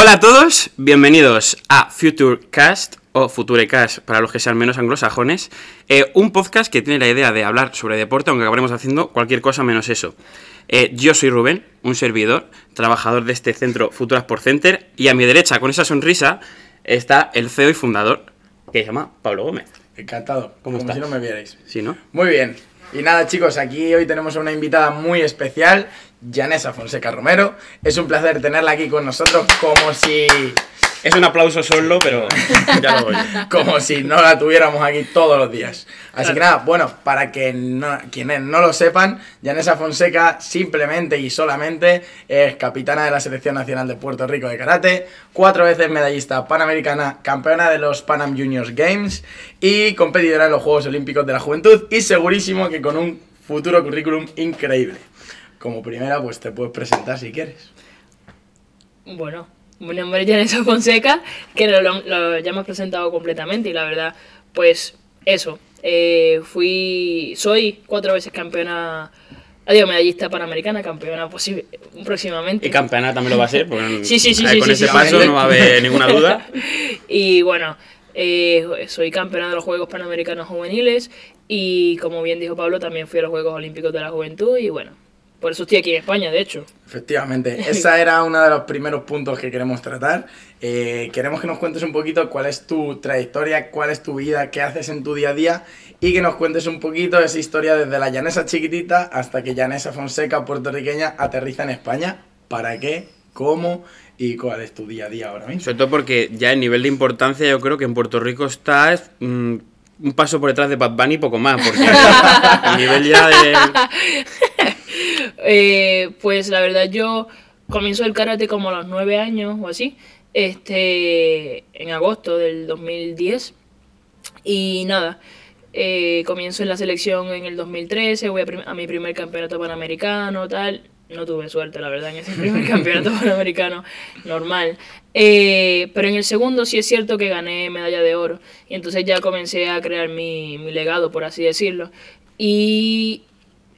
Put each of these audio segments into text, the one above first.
Hola a todos, bienvenidos a Futurecast o Futurecast para los que sean menos anglosajones, eh, un podcast que tiene la idea de hablar sobre deporte, aunque acabaremos haciendo cualquier cosa menos eso. Eh, yo soy Rubén, un servidor, trabajador de este centro Futuras por Center, y a mi derecha, con esa sonrisa, está el CEO y fundador, que se llama Pablo Gómez. Encantado, ¿Cómo como estás? si no me vierais. ¿Sí, no? Muy bien. Y nada, chicos, aquí hoy tenemos a una invitada muy especial, Janessa Fonseca Romero. Es un placer tenerla aquí con nosotros, como si, Es un aplauso solo, pero ya lo voy. como si no la tuviéramos aquí todos los días. Así que nada, bueno, para que no, quienes no lo sepan, Janessa Fonseca simplemente y solamente es capitana de la Selección Nacional de Puerto Rico de Karate, cuatro veces medallista panamericana, campeona de los Panam Juniors Games y competidora en los Juegos Olímpicos de la Juventud y segurísimo que con un futuro currículum increíble. Como primera, pues te puedes presentar si quieres. Bueno, mi nombre es Janessa Fonseca, que lo, lo- lo- ya hemos presentado completamente y la verdad, pues eso, eh, fui, soy cuatro veces campeona, adiós, medallista panamericana, campeona posi- próximamente. Y campeona también lo va a ser, porque Sí, sí, sí, eh, sí, con sí, ese sí, paso sí. no va a haber ninguna duda. Y bueno, eh, soy campeona de los Juegos Panamericanos Juveniles y como bien dijo Pablo, también fui a los Juegos Olímpicos de la Juventud y bueno, por eso estoy aquí en España, de hecho. Efectivamente, esa era uno de los primeros puntos que queremos tratar. Eh, queremos que nos cuentes un poquito cuál es tu trayectoria, cuál es tu vida, qué haces en tu día a día y que nos cuentes un poquito esa historia desde la llanesa chiquitita hasta que Llanesa Fonseca, puertorriqueña, aterriza en España. ¿Para qué? ¿Cómo? ¿Y cuál es tu día a día ahora mismo? Sobre todo porque ya el nivel de importancia yo creo que en Puerto Rico está mm, un paso por detrás de Bad Bunny y poco más, porque el nivel ya de... Eh, pues la verdad yo comienzo el karate como a los nueve años o así, este, en agosto del 2010 y nada, eh, comienzo en la selección en el 2013, voy a, mi primer campeonato panamericano, tal, no tuve suerte la verdad en ese primer campeonato panamericano normal, Eh, pero en el segundo sí es cierto que gané medalla de oro. Y entonces ya comencé a crear mi, mi legado por así decirlo. Y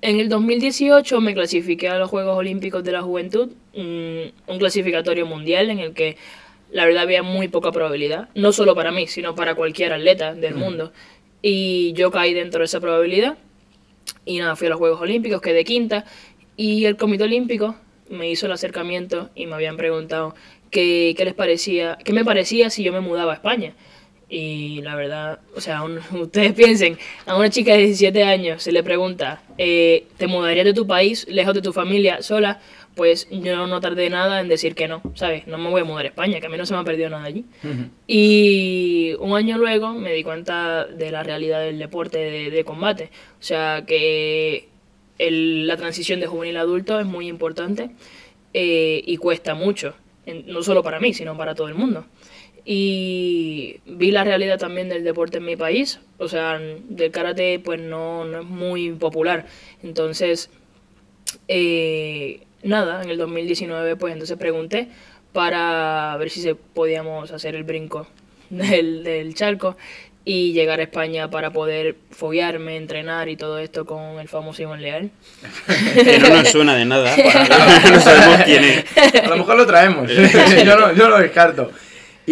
en el 2018 me clasifiqué a los Juegos Olímpicos de la Juventud, un, un clasificatorio mundial en el que la verdad había muy poca probabilidad, no solo para mí, sino para cualquier atleta del mundo. Y yo caí dentro de esa probabilidad y nada, fui a los Juegos Olímpicos, quedé quinta y el Comité Olímpico me hizo el acercamiento y me habían preguntado qué, qué les parecía, qué me parecía si yo me mudaba a España. Y la verdad, o sea, un- ustedes piensen, a una chica de 17 años se le pregunta, eh, ¿te mudarías de tu país, lejos de tu familia, sola? Pues yo no tardé nada en decir que no, ¿sabes? No me voy a mudar a España, que a mí no se me ha perdido nada allí. Y un año luego me di cuenta de la realidad del deporte de, de combate. O sea, que el- la transición de juvenil a adulto es muy importante eh, y cuesta mucho, en- no solo para mí, sino para todo el mundo. Y vi la realidad también del deporte en mi país, o sea, del karate pues no, no es muy popular. Entonces, eh, nada, en el 2019 pues entonces pregunté para ver si se podíamos hacer el brinco del, del charco y llegar a España para poder foguearme, entrenar y todo esto con el famoso Iván Leal. que no nos suena de nada, no sabemos quién es. A lo mejor lo traemos. yo, no, yo lo descarto.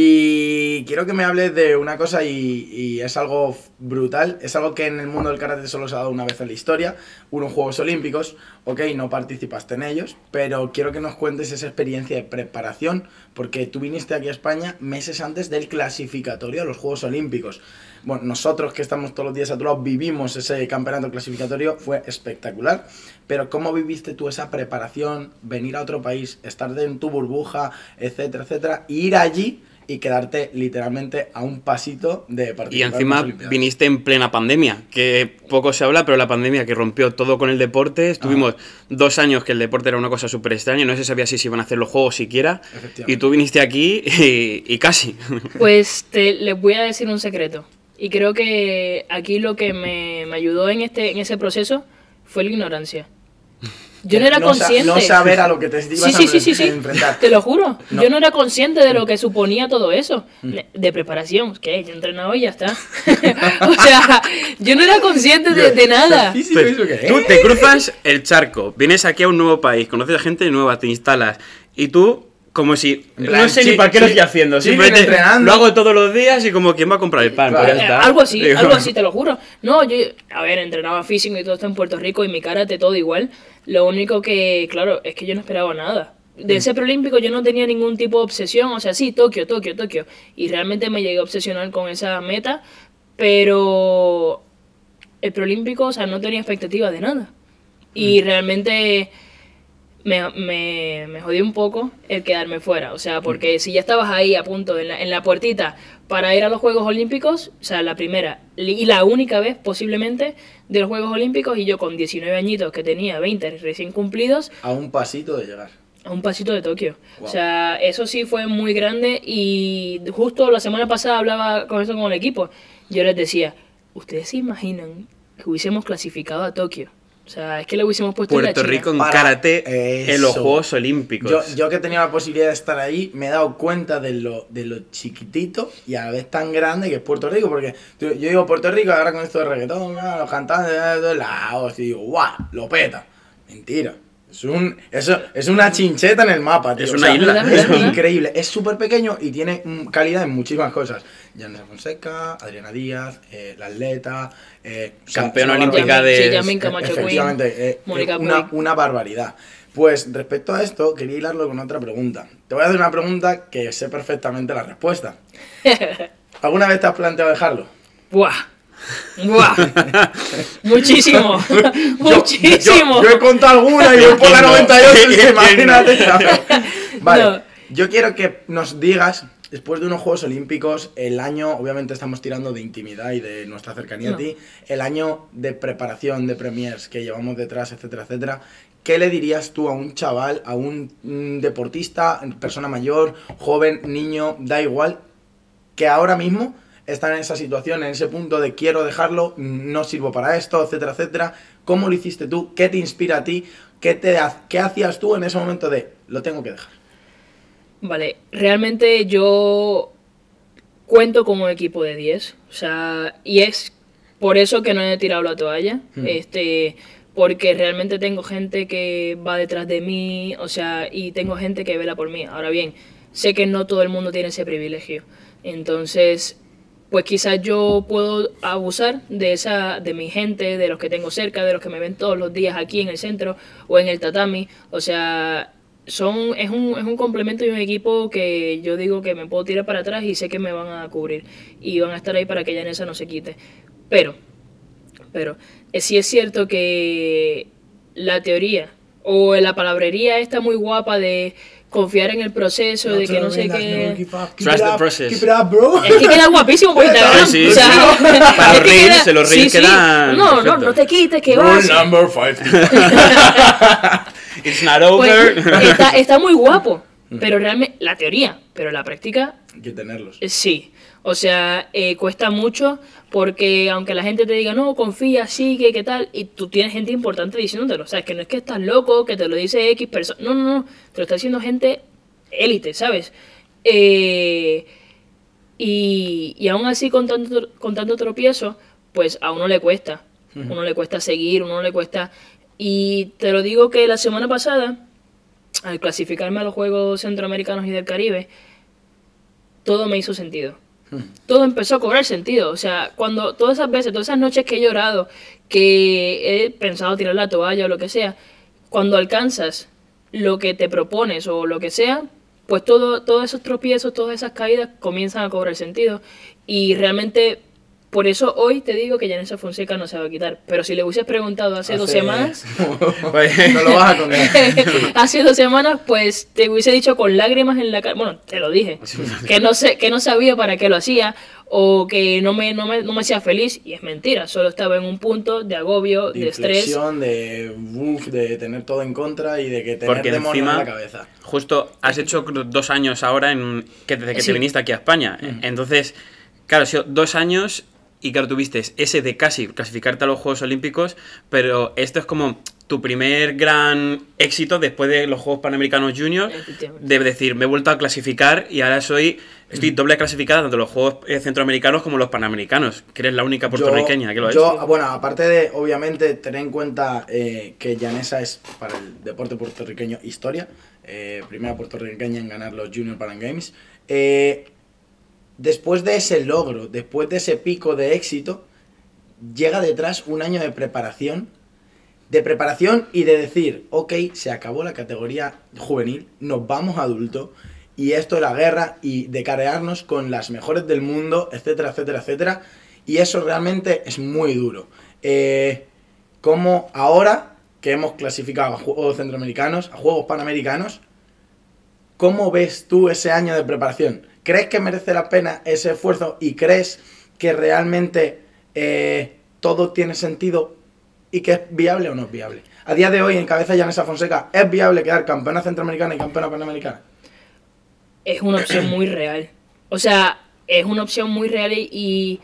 Y quiero que me hables de una cosa y, y es algo brutal, es algo que en el mundo del karate solo se ha dado una vez en la historia, unos Juegos Olímpicos, ok, no participaste en ellos, pero quiero que nos cuentes esa experiencia de preparación, porque tú viniste aquí a España meses antes del clasificatorio a los Juegos Olímpicos. Bueno, nosotros que estamos todos los días a tu lado vivimos ese campeonato clasificatorio, fue espectacular, pero ¿cómo viviste tú esa preparación, venir a otro país, estar en tu burbuja, etcétera, etcétera, e ir allí y quedarte literalmente a un pasito de Y participar en encima las viniste en plena pandemia, que poco se habla, pero la pandemia que rompió todo con el deporte. Estuvimos dos años que el deporte era una cosa súper extraña, no se sabía si se iban a hacer los juegos siquiera. Y tú viniste aquí y, y casi. Pues te, les voy a decir un secreto. Y creo que aquí lo que me, me ayudó en, este, en ese proceso fue la ignorancia. Yo no era No sa- consciente. no saber a lo que te ibas Sí, a sí, sí, sí, sí. enfrentar. Te lo juro. No. Yo no era consciente de lo que suponía todo eso. De, de preparación. Que yo he entrenado y ya está. o sea, yo no era consciente de, de nada. ¿eso qué Tú te cruzas el charco, vienes aquí a un nuevo país, conoces a gente nueva, te instalas y tú como si. Plan, no sé sí, ni para qué lo estoy haciendo. sí, Simplemente entrenando. lo hago todos los días y como quien va a comprar el pan. Claro. pues ya está. algo así, Digo, algo así, te lo juro. No, yo, a ver, entrenaba físico y todo esto en Puerto Rico y mi karate todo igual. Lo único que, claro, es que yo no esperaba nada. De ese preolímpico yo no tenía ningún tipo de obsesión, o sea, sí, Tokio, Tokio, Tokio. Y realmente me llegué a obsesionar con esa meta, pero el preolímpico, o sea, no tenía expectativas de nada. Y realmente me, me, me jodió un poco el quedarme fuera. O sea, porque si ya estabas ahí a punto, en la, en la puertita, para ir a los Juegos Olímpicos, o sea, la primera y la única vez posiblemente de los Juegos Olímpicos, y yo con 19 añitos que tenía 20 recién cumplidos, A un pasito de llegar. a un pasito de Tokio. Wow. O sea, eso sí fue muy grande y justo la semana pasada hablaba con eso con el equipo. Yo les decía, ¿ustedes se imaginan que hubiésemos clasificado a Tokio? O sea, es que le hubiésemos puesto en la Puerto China. Rico en Para karate en los. Juegos Olímpicos. Yo, yo que he tenido la posibilidad de estar ahí, me he dado cuenta de lo, de lo chiquitito y a la vez tan grande que es Puerto Rico. Porque yo digo Puerto Rico, ahora con esto de reggaetón, ah, los cantantes, de la hostia, y digo, ¡guau! Lo peta. Mentira. Es, un, eso, es una chincheta en el mapa, tío. Es O una sea, isla. Es increíble. Es súper pequeño y tiene mm, calidad en muchísimas cosas. Janessa Fonseca, Adriana Díaz, eh, la atleta, eh, Campeona olímpica barbaridad. de- Sí, Camacho Efectivamente, eh, Mónica eh, una, una barbaridad. Pues respecto a esto, quería hilarlo con otra pregunta. Te voy a hacer una pregunta que sé perfectamente la respuesta. ¿Alguna vez te has planteado dejarlo? ¡Buah! ¡Buah! Muchísimo, Yo- muchísimo. Yo, yo he contado alguna y voy por la ¿Quién no? 98, es que ¿Quién imagínate. Vale, No. yo quiero que nos digas, después de unos Juegos Olímpicos, el año, obviamente estamos tirando de intimidad y de nuestra cercanía No. a ti, el año de preparación de premiers que llevamos detrás, etcétera, etcétera. ¿Qué le dirías tú a un chaval, a un mm, deportista, persona mayor, joven, niño, da igual, que ahora mismo está en esa situación, en ese punto de quiero dejarlo, no sirvo para esto, etcétera, etcétera. ¿Cómo lo hiciste tú? ¿Qué te inspira a ti? ¿Qué, te, qué hacías tú en ese momento de lo tengo que dejar? Vale, realmente yo cuento como un equipo de 10. O sea, y es por eso que no he tirado la toalla. Hmm. Este, porque realmente tengo gente que va detrás de mí, o sea, y tengo gente que vela por mí. Ahora bien, sé que no todo el mundo tiene ese privilegio. Entonces, pues quizás yo puedo abusar de esa de mi gente, de los que tengo cerca, de los que me ven todos los días aquí en el centro o en el tatami, o sea, son es un, es un complemento y un equipo que yo digo que me puedo tirar para atrás y sé que me van a cubrir y van a estar ahí para que Yanesa no se quite. Pero pero eh, sí es cierto que la teoría o la palabrería está muy guapa de confiar en el proceso, de que no sé qué... Trust the process. Keep it up, bro. Es que queda guapísimo por Instagram. Sí, sí, o sea, sí. Para los que reels, queda- los reels sí, sí. quedan No, no, no te quites, que Rule vas. number 50. It's not Pues, over. está, está muy guapo, pero realmente la teoría, pero la práctica Hay que tenerlos. eh, sí. O sea, eh, cuesta mucho porque aunque la gente te diga, no, confía, sigue, qué tal, y tú tienes gente importante diciéndotelo. O sea, es que no es que estás loco, que te lo dice X persona. No, no, no. Te lo está diciendo gente élite, ¿sabes? Eh, y, y aún así, con tanto, con tanto tropiezo, pues a uno le cuesta. A uno le cuesta seguir, uno le cuesta. Y te lo digo que la semana pasada, al clasificarme a los Juegos Centroamericanos y del Caribe, todo me hizo sentido. Todo empezó a cobrar sentido. O sea, cuando todas esas veces, todas esas noches que he llorado, que he pensado tirar la toalla o lo que sea, cuando alcanzas lo que te propones o lo que sea, pues todo, todos esos tropiezos, todas esas caídas comienzan a cobrar sentido. Y realmente, por eso hoy te digo que Janessa Fonseca no se va a quitar. Pero si le hubieses preguntado hace, dos semanas, no lo vas a condenar. hace dos semanas, pues te hubiese dicho con lágrimas en la cara, bueno, te lo dije, que no sé, que no sabía para qué lo hacía o que no me, no me, no me hacía feliz y es mentira, solo estaba en un punto de agobio, de, De estrés. de uf, de tener todo en contra y de que tener Porque demonios encima- en la cabeza. Justo has hecho dos años ahora en, que desde que Sí. te viniste aquí a España. Entonces, claro, ha sido dos años y claro, tuviste ese de casi clasificarte a los Juegos Olímpicos, pero esto es como tu primer gran éxito después de los Juegos Panamericanos Junior, Efectivamente. de decir, me he vuelto a clasificar y ahora soy, estoy doble clasificada tanto en los Juegos eh, Centroamericanos como los Panamericanos, que eres la única puertorriqueña que lo ha yo, hecho. Bueno, aparte de, obviamente, tener en cuenta eh, que Llanesa es para el deporte puertorriqueño historia. eh, primera puertorriqueña en ganar los Junior Pan Games. Eh, después de ese logro, después de ese pico de éxito, llega detrás un año de preparación. De preparación y de decir, ok, se acabó la categoría juvenil, nos vamos a adulto, y esto de la guerra, y de carearnos con las mejores del mundo, etcétera, etcétera, etcétera. Y eso realmente es muy duro. Eh, como ahora que hemos clasificado a Juegos Centroamericanos, a Juegos Panamericanos, ¿cómo ves tú ese año de preparación? ¿Crees que merece la pena ese esfuerzo y crees que realmente eh, todo tiene sentido y que es viable o no es viable? A día de hoy, en cabeza de Janessa Fonseca, ¿es viable quedar campeona centroamericana y campeona panamericana? Es una opción muy real. O sea, es una opción muy real y-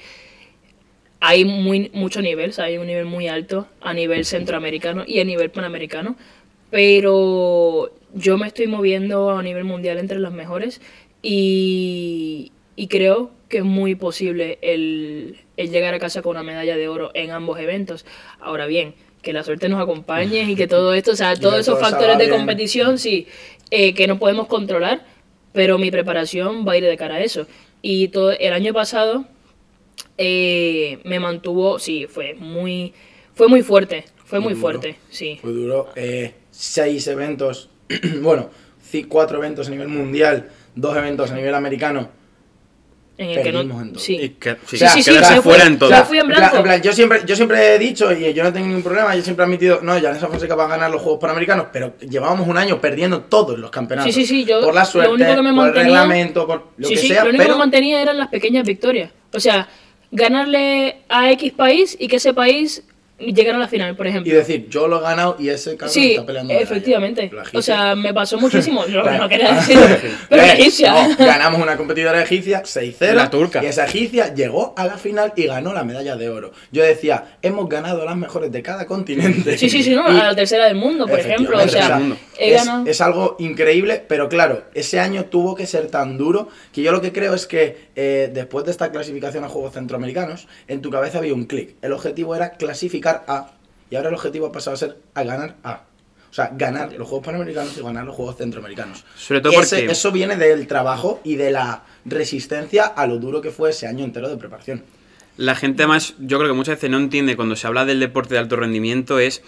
hay muy, mucho nivel, hay un nivel muy alto a nivel centroamericano y a nivel panamericano, pero yo me estoy moviendo a nivel mundial entre los mejores y, y creo que es muy posible el, el llegar a casa con una medalla de oro en ambos eventos. Ahora bien, que la suerte nos acompañe y que todo esto, o sea, todos esos factores de bien. competición, sí, eh, que no podemos controlar, pero mi preparación va a ir de cara a eso. Y todo el año pasado eh, me mantuvo, sí, fue muy, fue muy fuerte, fue muy fuerte, sí. Fue duro. eh, seis eventos, bueno, cuatro eventos a nivel mundial, dos eventos a nivel americano. En el que Perdimos no, en sí. Y que- sí, Sí, sí, sí, fuera en todo. se fui en plan- blanco. plan, yo, siempre, yo siempre he dicho, y yo no tengo ningún problema, yo siempre he admitido, no, Janessa Fonseca va a ganar los Juegos Panamericanos, pero llevábamos un año perdiendo todos los campeonatos. Sí, sí, sí, yo- por la lo suerte, único que me por el reglamento, por lo sí, que sí, sea, lo único que pero me mantenía eran las pequeñas victorias. O sea, ganarle a X país y que ese país llegara a la final, por y ejemplo. decir, yo lo he ganado y ese cabrón Sí, está peleando. efectivamente. O sea, me pasó muchísimo. Yo Bueno. no quería decir, pero la egipcia. no, ganamos una competidora egipcia 6-0. La turca. Y esa egipcia llegó a la final y ganó la medalla de oro. Yo decía, hemos ganado a las mejores de cada continente. Sí, sí, sí, no, Y- a la tercera del mundo, por ejemplo. O sea, he es, ganado. es algo increíble, pero claro, ese año tuvo que ser tan duro que yo lo que creo es que eh, después de esta clasificación a Juegos Centroamericanos, en tu cabeza había un clic. El objetivo era clasificar a, y ahora el objetivo ha pasado a ser a ganar a. O sea, ganar los Juegos Panamericanos y ganar los Juegos Centroamericanos. Sobre todo Ese- porque- eso viene del trabajo y de la resistencia a lo duro que fue ese año entero de preparación. La gente más, yo creo que muchas veces no entiende cuando se habla del deporte de alto rendimiento es,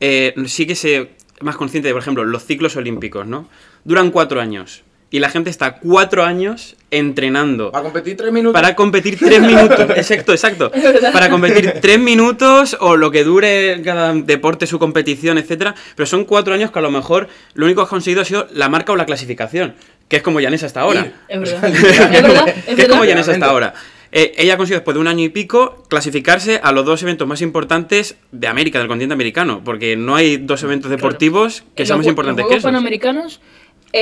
eh, sí que se es más consciente de, por ejemplo, los ciclos olímpicos, ¿no? Duran cuatro años y la gente está cuatro años entrenando Para competir tres minutos. para competir tres minutos. Exacto, exacto. Para competir tres minutos o lo que dure cada deporte, su competición, etcétera. Pero son cuatro años que a lo mejor lo único que has conseguido ha sido la marca o la clasificación, que es como Janessa hasta ahora. Es verdad. Es verdad. Es que es como Janessa hasta ahora. Eh, ella ha conseguido después de un año y pico clasificarse a los dos eventos más importantes de América, del continente americano, porque no hay dos eventos deportivos que En sean más importantes los que esos. Panamericanos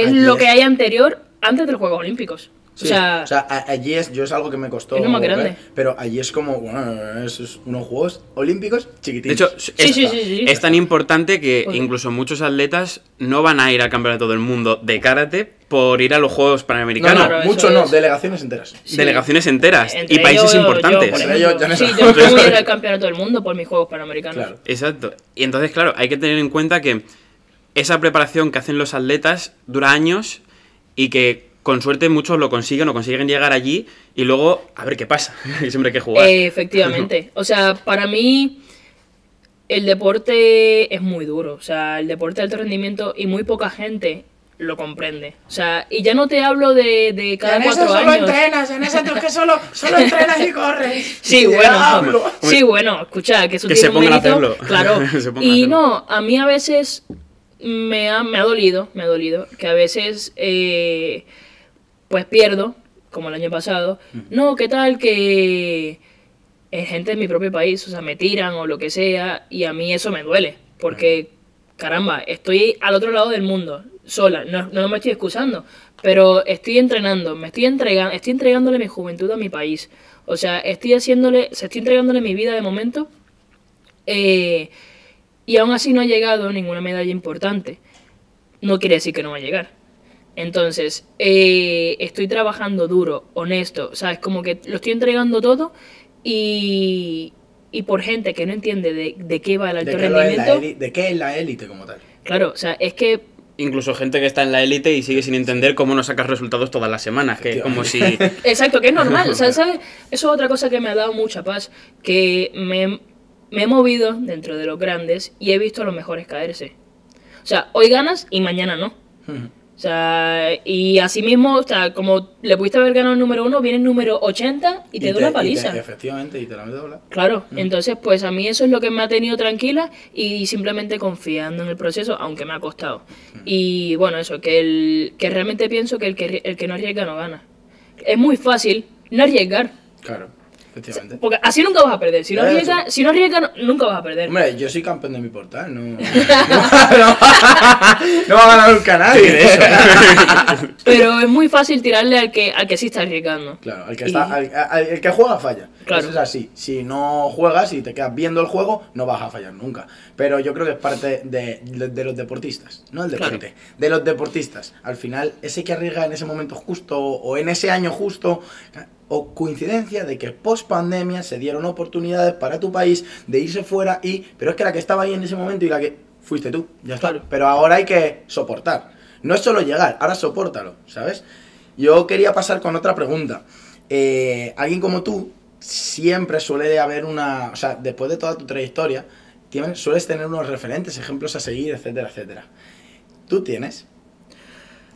es Allí lo es. que hay anterior antes de los Juegos Olímpicos. Sí, o sea, o sea, a- allí es, yo es algo que me costó. Es lo más ver, grande. pero allí es como, bueno, es, es unos Juegos Olímpicos De chiquititos. hecho, Sí, es, sí, sí, sí. es tan importante que incluso muchos atletas no van a ir al campeonato del mundo de karate por ir a los Juegos no, Panamericanos. no, Claro, eso mucho no, es. delegaciones enteras. sí. Delegaciones enteras Entre y países yo, importantes. por ejemplo, no sí, yo yo voy a ir al campeonato del mundo por mis Juegos Panamericanos. Claro. Exacto. Y entonces, claro, hay que tener en cuenta que esa preparación que hacen los atletas dura años y que con suerte muchos lo consiguen o consiguen llegar allí y luego a ver qué pasa. siempre hay que jugar. Eh, efectivamente. O sea, para mí el deporte es muy duro. O sea, el deporte de alto rendimiento y muy poca gente lo comprende. O sea, y ya no te hablo de, de cada cuatro años. entrenas, en ese tú es que solo, solo entrenas y corres. Sí, bueno. Sí, bueno, escucha, que eso Que tiene se un pongan a mérito. hacerlo. Claro. Se pongan a y hacerlo. no, a mí a veces me ha, me ha dolido, me ha dolido, que a veces eh, pues pierdo, como el año pasado. No, ¿qué tal que es gente de mi propio país, o sea, me tiran o lo que sea, y a mí eso me duele, porque caramba, estoy al otro lado del mundo, sola, no, no me estoy excusando, pero estoy entrenando, me estoy entregando, estoy entregándole mi juventud a mi país. O sea, estoy haciéndole, se estoy entregándole mi vida de momento. eh, y aún así no ha llegado ninguna medalla importante. No quiere decir que no va a llegar. Entonces, eh, estoy trabajando duro, honesto, ¿sabes? Como que lo estoy entregando todo y, y por gente que no entiende de, de qué va el alto ¿De qué, lo es la rendimiento. ¿De qué es la élite como tal? Claro, o sea, es que incluso gente que está en la élite y sigue sin entender cómo no sacas resultados todas las semanas, que es como si... Exacto, que es normal. O sea, ¿sabes? Eso es otra cosa que me ha dado mucha paz, que me, me he movido dentro de los grandes y he visto a los mejores caerse. O sea, hoy ganas y mañana no. O sea, y así mismo, o sea, como le pudiste haber ganado el número uno, viene el número 80 y te da una y paliza. te- efectivamente, y te la dobla. Claro, entonces pues a mí eso es lo que me ha tenido tranquila y simplemente confiando en el proceso, aunque me ha costado. Y bueno, eso, que, el, que realmente pienso que el, que el que no arriesga no gana. Es muy fácil no arriesgar, Claro, efectivamente. porque así nunca vas a perder. Si no arriesgas, si no arriesgas no- nunca vas a perder. Hombre, yo soy campeón de mi portal, no. no, no, no va a ganar nunca nadie de eso. Pero es muy fácil tirarle al que, al que sí está arriesgando. Claro, el que, Y- está, al- al- el que juega falla. Claro. Eso es así. Si no juegas y te quedas viendo el juego, no vas a fallar nunca. Pero yo creo que es parte de, de- de los deportistas, no el Claro. deporte. De los deportistas. Al final, ese que arriesga en ese momento justo o en ese año justo, o coincidencia de que post pandemia se dieron oportunidades para tu país de irse fuera y. Pero es que la que estaba ahí en ese momento y la que fuiste tú, ya está. Claro. Pero ahora hay que soportar. No es solo llegar, ahora sopórtalo, ¿sabes? Yo quería pasar con otra pregunta. Eh, alguien como tú siempre suele haber una, o sea, después de toda tu trayectoria, tienes, sueles tener unos referentes, ejemplos a seguir, etcétera, etcétera. ¿Tú tienes?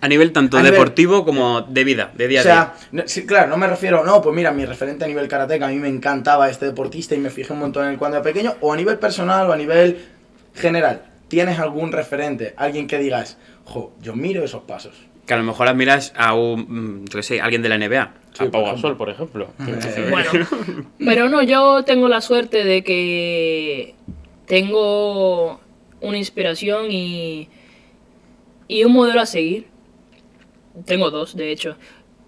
A nivel tanto A nivel- deportivo como de vida, de día O a día. sea, no- sí, claro, no me refiero, no, pues mira, mi referente a nivel karate, que a mí me encantaba este deportista y me fijé un montón en él cuando era pequeño, o a nivel personal o a nivel general. ¿Tienes algún referente? Alguien que digas, jo, yo miro esos pasos. Que a lo mejor admiras a un, mm, yo qué sé, alguien de la NBA. Sí, a Pau Gasol, por ejemplo. Eh, Bueno, pero no, yo tengo la suerte de que tengo una inspiración y, y un modelo a seguir. Tengo dos, de hecho.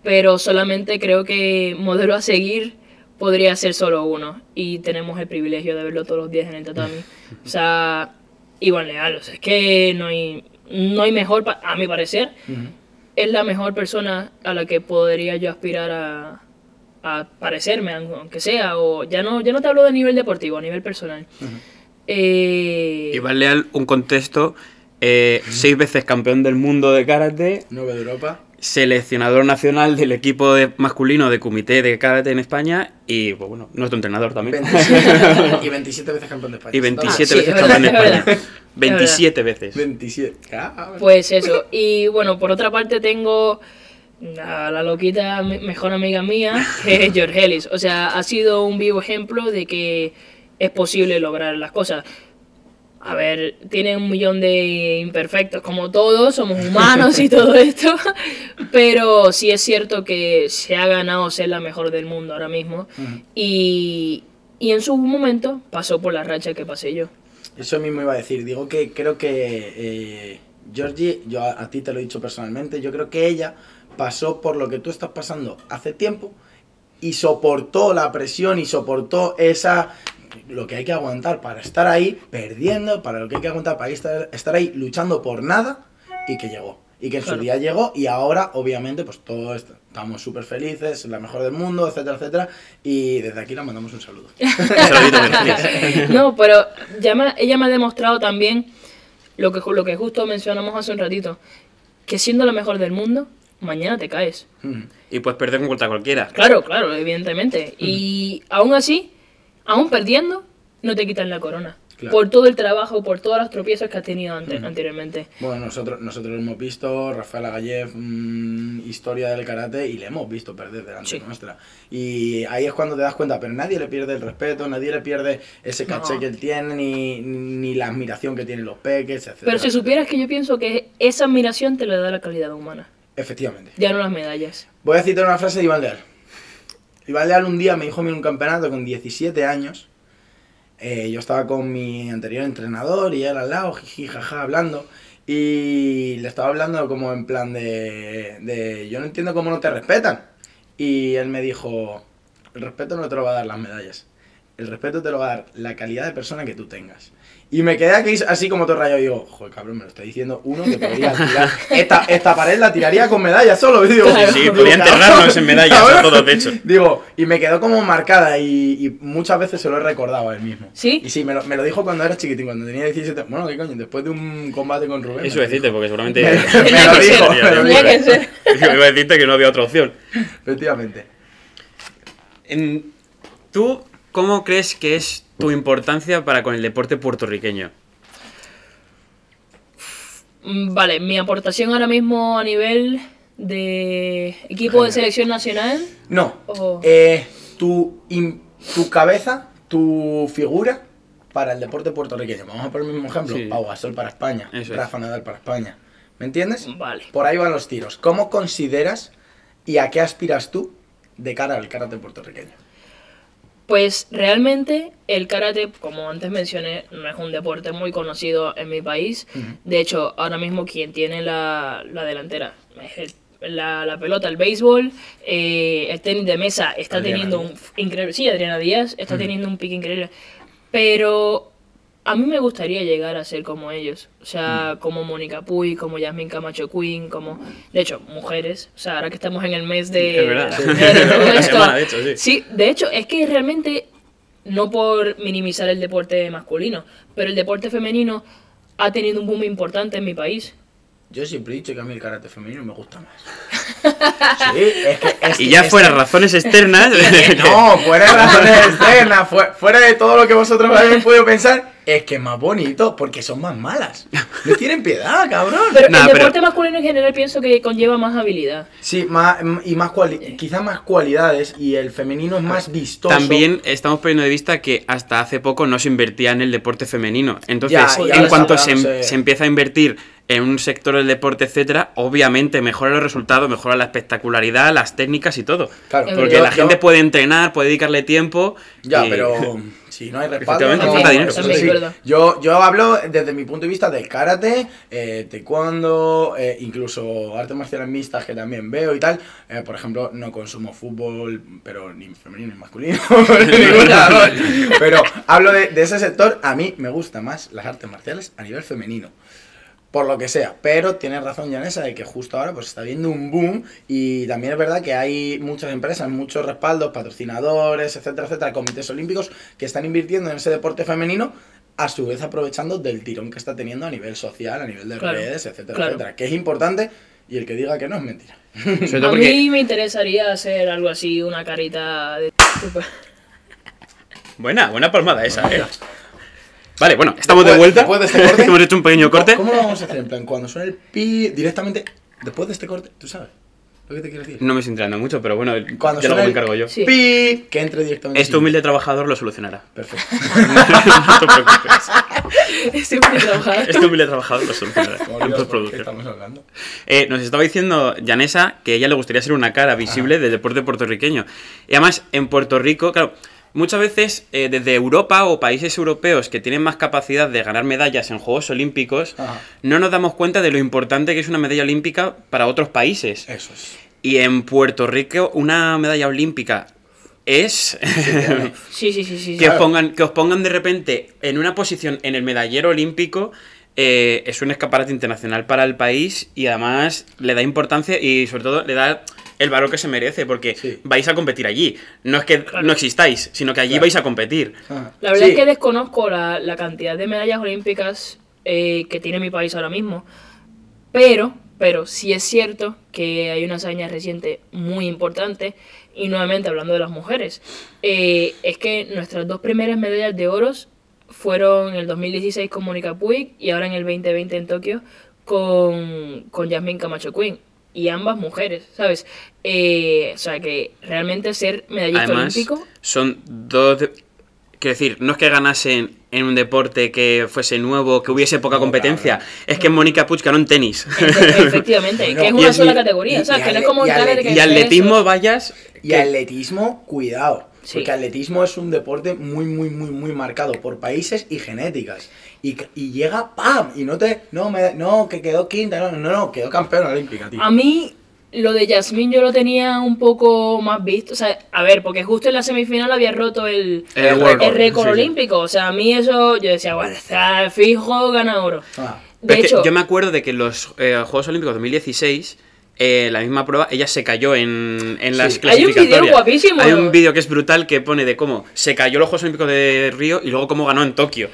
Pero solamente creo que modelo a seguir podría ser solo uno. Y tenemos el privilegio de verlo todos los días en el tatami. O sea, Iván Leal. O sea, es que no hay, no hay mejor, pa- a mi parecer, es la mejor persona a la que podría yo aspirar a, a parecerme, aunque sea, o ya no, ya no te hablo de nivel deportivo, a nivel personal. Eh, Iván Leal, un contexto, eh, seis veces campeón del mundo de karate, Nueve de Europa. seleccionador nacional del equipo de- masculino de comité de karate en España y, pues, bueno, nuestro entrenador también. 27, y 27 veces campeón de España. y 27 Ah, veces campeón de. España. 27 veces. 27. Ah, Pues eso. Y bueno, por otra parte tengo a la loquita me- mejor amiga mía, que es George Ellis. O sea, ha sido un vivo ejemplo de que es posible lograr las cosas. A ver, tiene un millón de imperfectos como todos, somos humanos y todo esto, pero sí es cierto que se ha ganado ser la mejor del mundo ahora mismo y, y en su momento pasó por la racha que pasé yo. Eso mismo iba a decir. Digo que creo que eh, Georgie, yo a, a ti te lo he dicho personalmente, yo creo que ella pasó por lo que tú estás pasando hace tiempo y soportó la presión y soportó esa lo que hay que aguantar para estar ahí perdiendo, para lo que hay que aguantar para estar, estar ahí luchando por nada y que llegó. Y que en Claro. su día llegó y ahora obviamente pues todo esto, estamos súper felices, la mejor del mundo, etcétera, etcétera. Y desde aquí le mandamos un saludo. No, pero ya me- ella me ha demostrado también lo que, lo que justo mencionamos hace un ratito, que siendo la mejor del mundo, mañana te caes. Mm. Y puedes perder con contra cualquiera. Claro, claro, evidentemente. Y aún así, aún perdiendo, no te quitan la corona. Claro. Por todo el trabajo, por todas las tropiezos que has tenido ante- anteriormente. Bueno, nosotros, nosotros hemos visto, Rafael Agayev, mm, historia del karate, y le hemos visto perder delante Sí. nuestra. Y ahí es cuando te das cuenta, pero nadie le pierde el respeto, nadie le pierde ese caché No. que él tiene, ni, ni la admiración que tienen los peques, etc. Pero si supieras que yo pienso que esa admiración te la da la calidad humana, Efectivamente. ya no las medallas. Voy a citar una frase de Iván Leal. Iván Leal un día me dijo a mí en un campeonato con 17 años. eh, yo estaba con mi anterior entrenador y él al lado, jiji, jaja, hablando. Y le estaba hablando como en plan de, de, yo no entiendo cómo no te respetan. Y él me dijo, el respeto no te lo va a dar las medallas. el respeto te lo va a dar la calidad de persona que tú tengas. Y me quedé aquí así como todo rayado y digo, joder, cabrón, me lo está diciendo uno que podría tirar. Esta, esta pared la tiraría con medallas solo. Digo, Sí, sí, digo, podía cabrón, enterrarnos en medallas a todos, de hecho. Digo, y me quedó como marcada y, y muchas veces se lo he recordado a él mismo. ¿Sí? Y sí, me lo, me lo dijo cuando era chiquitín, cuando tenía 17. Bueno, ¿qué coño? Después de un combate con Rubén. Eso decirte, porque seguramente. Me- lo dijo, ser, me lo tenía dijo. que ser. Iba a decirte que no había otra opción. Efectivamente. En- ¿Tú cómo crees que es tu importancia para con el deporte puertorriqueño? Mm, Vale, mi aportación ahora mismo a nivel de equipo de selección nacional. No. Oh. Eh, tu, tu cabeza, tu figura para el deporte puertorriqueño. Vamos a poner el mismo ejemplo. Sí. Pau Gasol para España. Eso es. Rafa Nadal para España. ¿Me entiendes? Vale. Por ahí van los tiros. ¿Cómo consideras y a qué aspiras tú de cara al karate puertorriqueño? Pues realmente el karate, como antes mencioné, no es un deporte muy conocido en mi país. De hecho, ahora mismo quien tiene la, la delantera es el- la, la pelota, el béisbol, eh, el tenis de mesa está Adriana teniendo un Díaz. increíble. Sí, Adriana Díaz está teniendo un pique increíble. Pero a mí me gustaría llegar a ser como ellos. O sea, como Mónica Puy, como Yasmin Camacho Queen, como. De hecho, mujeres. O sea, ahora que estamos en el mes de. Es verdad. hecho. Sí, de hecho, es que realmente, no por minimizar el deporte masculino, pero el deporte femenino ha tenido un boom importante en mi país. Yo siempre he dicho que a mí el karate femenino me gusta más. Sí, es que. es Y que- ya es fuera que- razones externas. No, fuera de razones externas, fue- fuera de todo lo que vosotros habéis podido pensar, es que es más bonito porque son más malas. No tienen piedad, cabrón. Pero Nah, el pero- deporte masculino en general pienso que conlleva más habilidad. Sí, más, y más cuali- quizás más cualidades y el femenino es más vistoso. También estamos perdiendo de vista que hasta hace poco no se invertía en el deporte femenino. Entonces, Ya, y ahora en cuanto se, dándose- se empieza a invertir en un sector del deporte, etcétera, obviamente mejora los resultados, mejora la espectacularidad, las técnicas y todo. Claro, Porque yo- la yo- gente puede entrenar, puede dedicarle tiempo. Ya, y- pero si no hay respaldo. No, falta dinero, eso sí. sí. es verdad. Yo, yo hablo desde mi punto de vista del karate, eh, taekwondo, eh, incluso artes marciales mixtas que también veo y tal. Eh, por ejemplo, no consumo fútbol, pero ni femenino ni masculino. pero hablo de, de ese sector. A mí me gustan más las artes marciales a nivel femenino. Por lo que sea, pero tienes razón, Janessa, de que justo ahora pues está viendo un boom y también es verdad que hay muchas empresas, muchos respaldos, patrocinadores, etcétera, etcétera, comités olímpicos que están invirtiendo en ese deporte femenino, a su vez aprovechando del tirón que está teniendo a nivel social, a nivel de Claro, redes, etcétera, claro. etcétera, que es importante y el que diga que no es mentira. Sobre todo A mí me interesaría hacer algo así, una carita de... Buena, buena palmada esa, eh. Vale, bueno, estamos Después- de vuelta. después de este corte- Hemos hecho un pequeño corte. ¿Cómo lo vamos a hacer? En plan, cuando suene el pi directamente, después de este corte, ¿tú sabes lo que te quiero decir? No me estoy enterando mucho, pero bueno, Cuando ya suene me el encargo yo. Sí. pi, que entre directamente. Este humilde trabajador lo solucionará. Perfecto. no te preocupes. Siempre trabajar. Este humilde trabajador lo solucionará. Como En Dios, ¿por qué postproducción. estamos hablando? Eh, nos estaba diciendo Janessa que a ella le gustaría ser una cara visible del deporte puertorriqueño. Y además, en Puerto Rico, claro, muchas veces eh, desde Europa o países europeos que tienen más capacidad de ganar medallas en Juegos Olímpicos, Ajá. no nos damos cuenta de lo importante que es una medalla olímpica para otros países. Eso es. Y en Puerto Rico, una medalla olímpica es Sí, sí, sí, sí. que, os pongan, que os pongan de repente en una posición en el medallero olímpico. eh, es un escaparate internacional para el país y además le da importancia y sobre todo le da el valor que se merece porque Sí. vais a competir allí. No es que Claro. no existáis, sino que allí Claro. vais a competir. Ajá. La verdad Sí. es que desconozco la, la cantidad de medallas olímpicas eh, que tiene mi país ahora mismo. Pero, pero sí es cierto que hay una hazaña reciente muy importante. Y nuevamente hablando de las mujeres, eh, es que nuestras dos primeras medallas de oros fueron en el 2016 con Mónica Puig y ahora en el 2020 en Tokio con, con Yasmin Camacho Queen. Y ambas mujeres, ¿sabes? Eh, o sea que realmente ser medallista Además, olímpico son dos... de- Quiero decir, no es que ganasen en un deporte que fuese nuevo, que hubiese poca No, competencia. Es que Mónica Puig ganó en tenis. Efe- Efectivamente, Bueno, que es una es- sola y- categoría, y- ¿sabes? y que no es como y que atletismo, peso. vayas... Y que- atletismo, cuidado. Sí. Porque atletismo es un deporte muy, muy, muy, muy marcado por países y genéticas. Y, c- y llega, ¡pam! Y no te. No, me, no, que quedó quinta. No, no, no, quedó campeona olímpica, tío. A mí lo de Yasmín yo lo tenía un poco más visto. O sea, a ver, porque justo en la semifinal había roto el, El el récord, récord sí, sí. olímpico. O sea, a mí eso, yo decía, bueno, está fijo, gana oro. Ah, De Pero es que hecho, yo me acuerdo de que en los eh, Juegos Olímpicos 2016, eh, la misma prueba, ella se cayó en, en las Sí. Hay un clasificatorias. vídeo guapísimo. Hay un vídeo que es brutal que pone de cómo se cayó los Juegos Olímpicos de Río y luego cómo ganó en Tokio.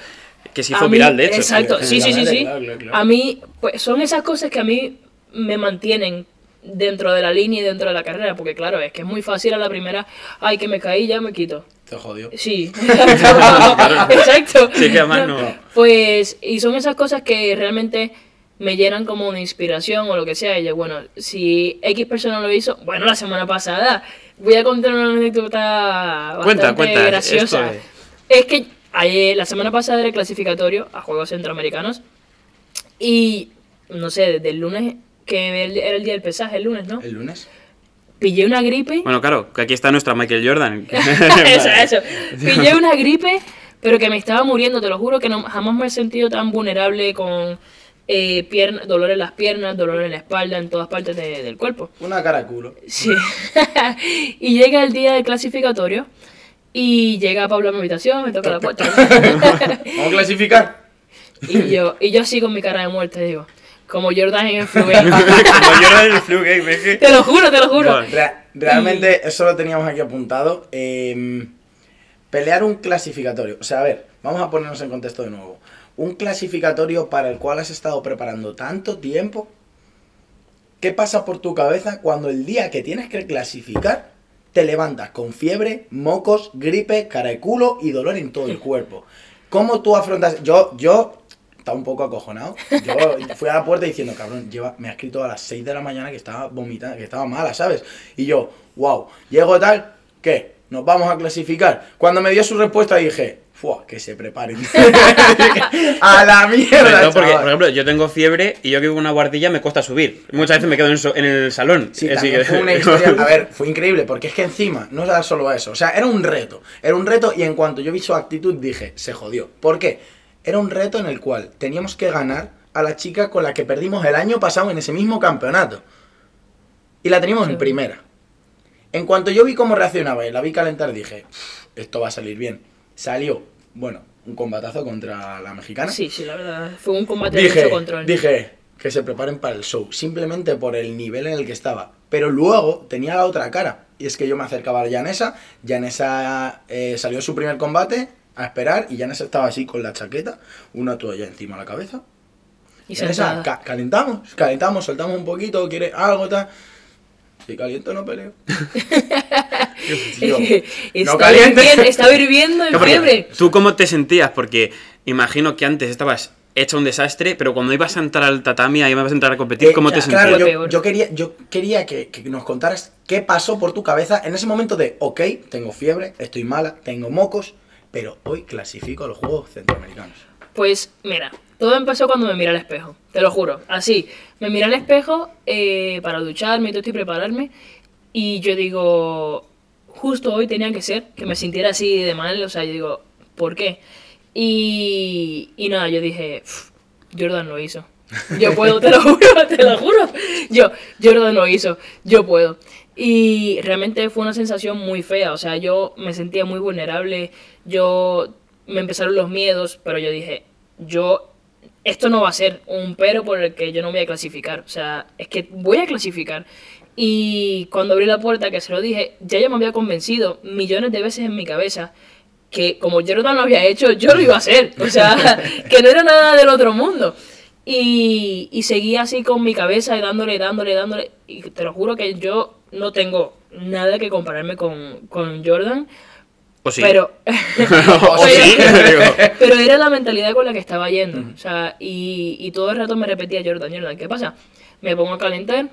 Que sí fue mí- viral, de hecho. Exacto, sí, sí, sí, sí. Claro, claro, claro. A mí, pues son esas cosas que a mí me mantienen dentro de la línea y dentro de la carrera, porque claro, es que es muy fácil a la primera, ay, que me caí, ya me quito. Te jodió. Sí, exacto. Sí, que además no. Pues, y son esas cosas que realmente me llenan como de inspiración o lo que sea. Y yo, bueno, si X persona lo hizo, bueno, la semana pasada, voy a contar una anécdota bastante Cuenta, cuenta, graciosa. Es que ayer, la semana pasada era el clasificatorio a Juegos Centroamericanos y, no sé, desde el lunes, que era el día del pesaje, el lunes, ¿no? ¿El lunes? Pillé una gripe. Bueno, claro, que aquí está nuestra Michael Jordan. eso, eso. Pillé una gripe, pero que me estaba muriendo, te lo juro que no, jamás me he sentido tan vulnerable con eh, pierna, dolor en las piernas, dolor en la espalda, en todas partes de- del cuerpo. Una cara de culo. Sí. y llega el día del clasificatorio y llega Pablo a mi habitación, me toca la puerta. ¿Vamos a clasificar? y yo, y yo así con mi cara de muerte digo, como Jordan en el flu game. Como Jordan en el flu game, es que- te lo juro, te lo juro. Bueno. Re- realmente, eso lo teníamos aquí apuntado. eh, pelear un clasificatorio. O sea, a ver, vamos a ponernos en contexto de nuevo. Un clasificatorio para el cual has estado preparando tanto tiempo. ¿Qué pasa por tu cabeza cuando el día que tienes que clasificar te levantas con fiebre, mocos, gripe, cara de culo y dolor en todo el cuerpo? ¿Cómo tú afrontas? Yo, yo estaba un poco acojonado. Yo fui a la puerta diciendo, cabrón, lleva, me ha escrito a las 6 de la mañana que estaba vomitando, que estaba mala, ¿sabes? Y yo, wow, llego tal, ¿qué? Nos vamos a clasificar. Cuando me dio su respuesta dije, ¡fua! Que se preparen. a la mierda, todo porque, chaval. por ejemplo, yo tengo fiebre y yo que vivo en una guardilla me cuesta subir. Muchas veces me quedo en, el so- en el salón. Sí, que- fue una historia. A ver, fue increíble, porque es que encima no era solo eso. O sea, era un reto. Era un reto y en cuanto yo vi su actitud dije, se jodió. ¿Por qué? Era un reto en el cual teníamos que ganar a la chica con la que perdimos el año pasado en ese mismo campeonato. Y la teníamos en Sí. primera. En cuanto yo vi cómo reaccionaba y la vi calentar, dije, "Uf, esto va a salir bien. Salió, bueno, un combatazo contra la mexicana. Sí, sí, la verdad, fue un combate de Dije, mucho control. dije que se preparen para el show, simplemente por el nivel en el que estaba. Pero luego tenía la otra cara, y es que yo me acercaba a Janessa, Janessa eh, salió su primer combate a esperar, y Janessa estaba así con la chaqueta, una toalla encima de la cabeza. y Janessa, ca- calentamos, calentamos, soltamos un poquito, quiere algo, tal. Si caliento no peleo. No caliente. hirviendo, está hirviendo en fiebre. ¿Tú cómo te sentías? Porque imagino que antes estabas hecho un desastre, pero cuando ibas a entrar al tatami, ahí ibas a entrar a competir, Eh, ¿cómo te ya, sentías? Claro, yo quería, yo quería que, que nos contaras qué pasó por tu cabeza en ese momento de, ok, tengo fiebre, estoy mala, tengo mocos, pero hoy clasifico a los Juegos Centroamericanos. Pues mira, todo empezó cuando me miré al espejo, te lo juro. Así, me miré al espejo eh, para ducharme y todo esto y prepararme. Y yo digo, justo hoy tenía que ser, que me sintiera así de mal. O sea, yo digo, ¿por qué? Y, y nada, yo dije, "Uf, Jordan lo hizo. Yo puedo, te lo juro, te lo juro. Yo, Jordan lo hizo, yo puedo. Y realmente fue una sensación muy fea, o sea, yo me sentía muy vulnerable, yo me empezaron los miedos, pero yo dije, yo, esto no va a ser un pero por el que yo no voy a clasificar, o sea, es que voy a clasificar. Y cuando abrí la puerta, que se lo dije, ya yo me había convencido millones de veces en mi cabeza que como Jordan lo había hecho, yo lo iba a hacer. O sea, que no era nada del otro mundo. Y, y seguí así con mi cabeza y dándole, dándole, dándole. Y te lo juro que yo no tengo nada que compararme con, con Jordan. ¿O sí? Pero, ¿O sí? pero era la mentalidad con la que estaba yendo. O sea, y, y todo el rato me repetía Jordan, Jordan, ¿qué pasa? Me pongo a calentar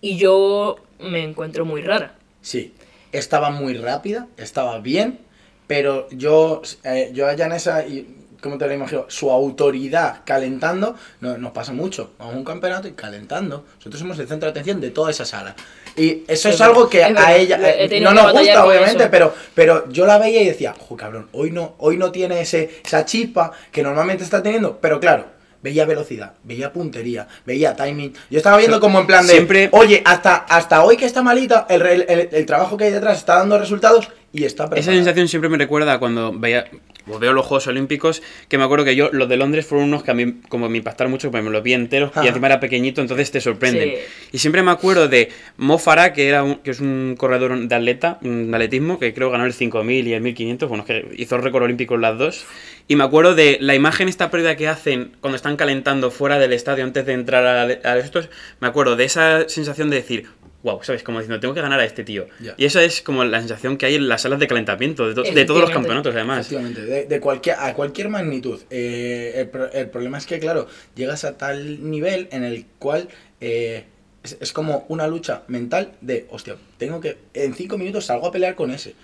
y yo me encuentro muy rara. Sí, estaba muy rápida, estaba bien, pero yo, eh, yo a Janessa, y ¿cómo te lo imagino? Su autoridad calentando, no, nos pasa mucho. Vamos a un campeonato y calentando. Nosotros somos el centro de atención de toda esa sala. Y eso es, Es algo que es a ella He eh, no nos gusta, obviamente, pero, pero yo la veía y decía, jo, cabrón, hoy no, hoy no tiene ese, esa chispa que normalmente está teniendo. Pero claro, veía velocidad, veía puntería, veía timing. Yo estaba viendo como en plan de, Siempre- oye, hasta, hasta hoy que está malita, el, el- el- el trabajo que hay detrás está dando resultados y está Esa preparada. sensación siempre me recuerda a cuando veía, o veo los Juegos Olímpicos, que me acuerdo que yo, los de Londres fueron unos que a mí como me impactaron mucho, porque me los vi enteros Ajá. y encima era pequeñito, entonces te sorprenden. Sí. Y siempre me acuerdo de Mo Farah, que, era un- que es un corredor de atleta, un de atletismo, que creo ganó el 5000 y el 1500, bueno, es que hizo el récord olímpico en las dos. Y me acuerdo de la imagen esta previa que hacen cuando están calentando fuera del estadio antes de entrar a, a estos, me acuerdo de esa sensación de decir, wow, ¿sabes? Como diciendo, tengo que ganar a este tío. Y esa es como la sensación que hay en las salas de calentamiento, de, to- de todos los campeonatos además. Efectivamente, de, de cualquier, a cualquier magnitud. Eh, el, pro- el problema es que, claro, llegas a tal nivel en el cual eh, es, es como una lucha mental de, hostia, tengo que, en cinco minutos salgo a pelear con ese.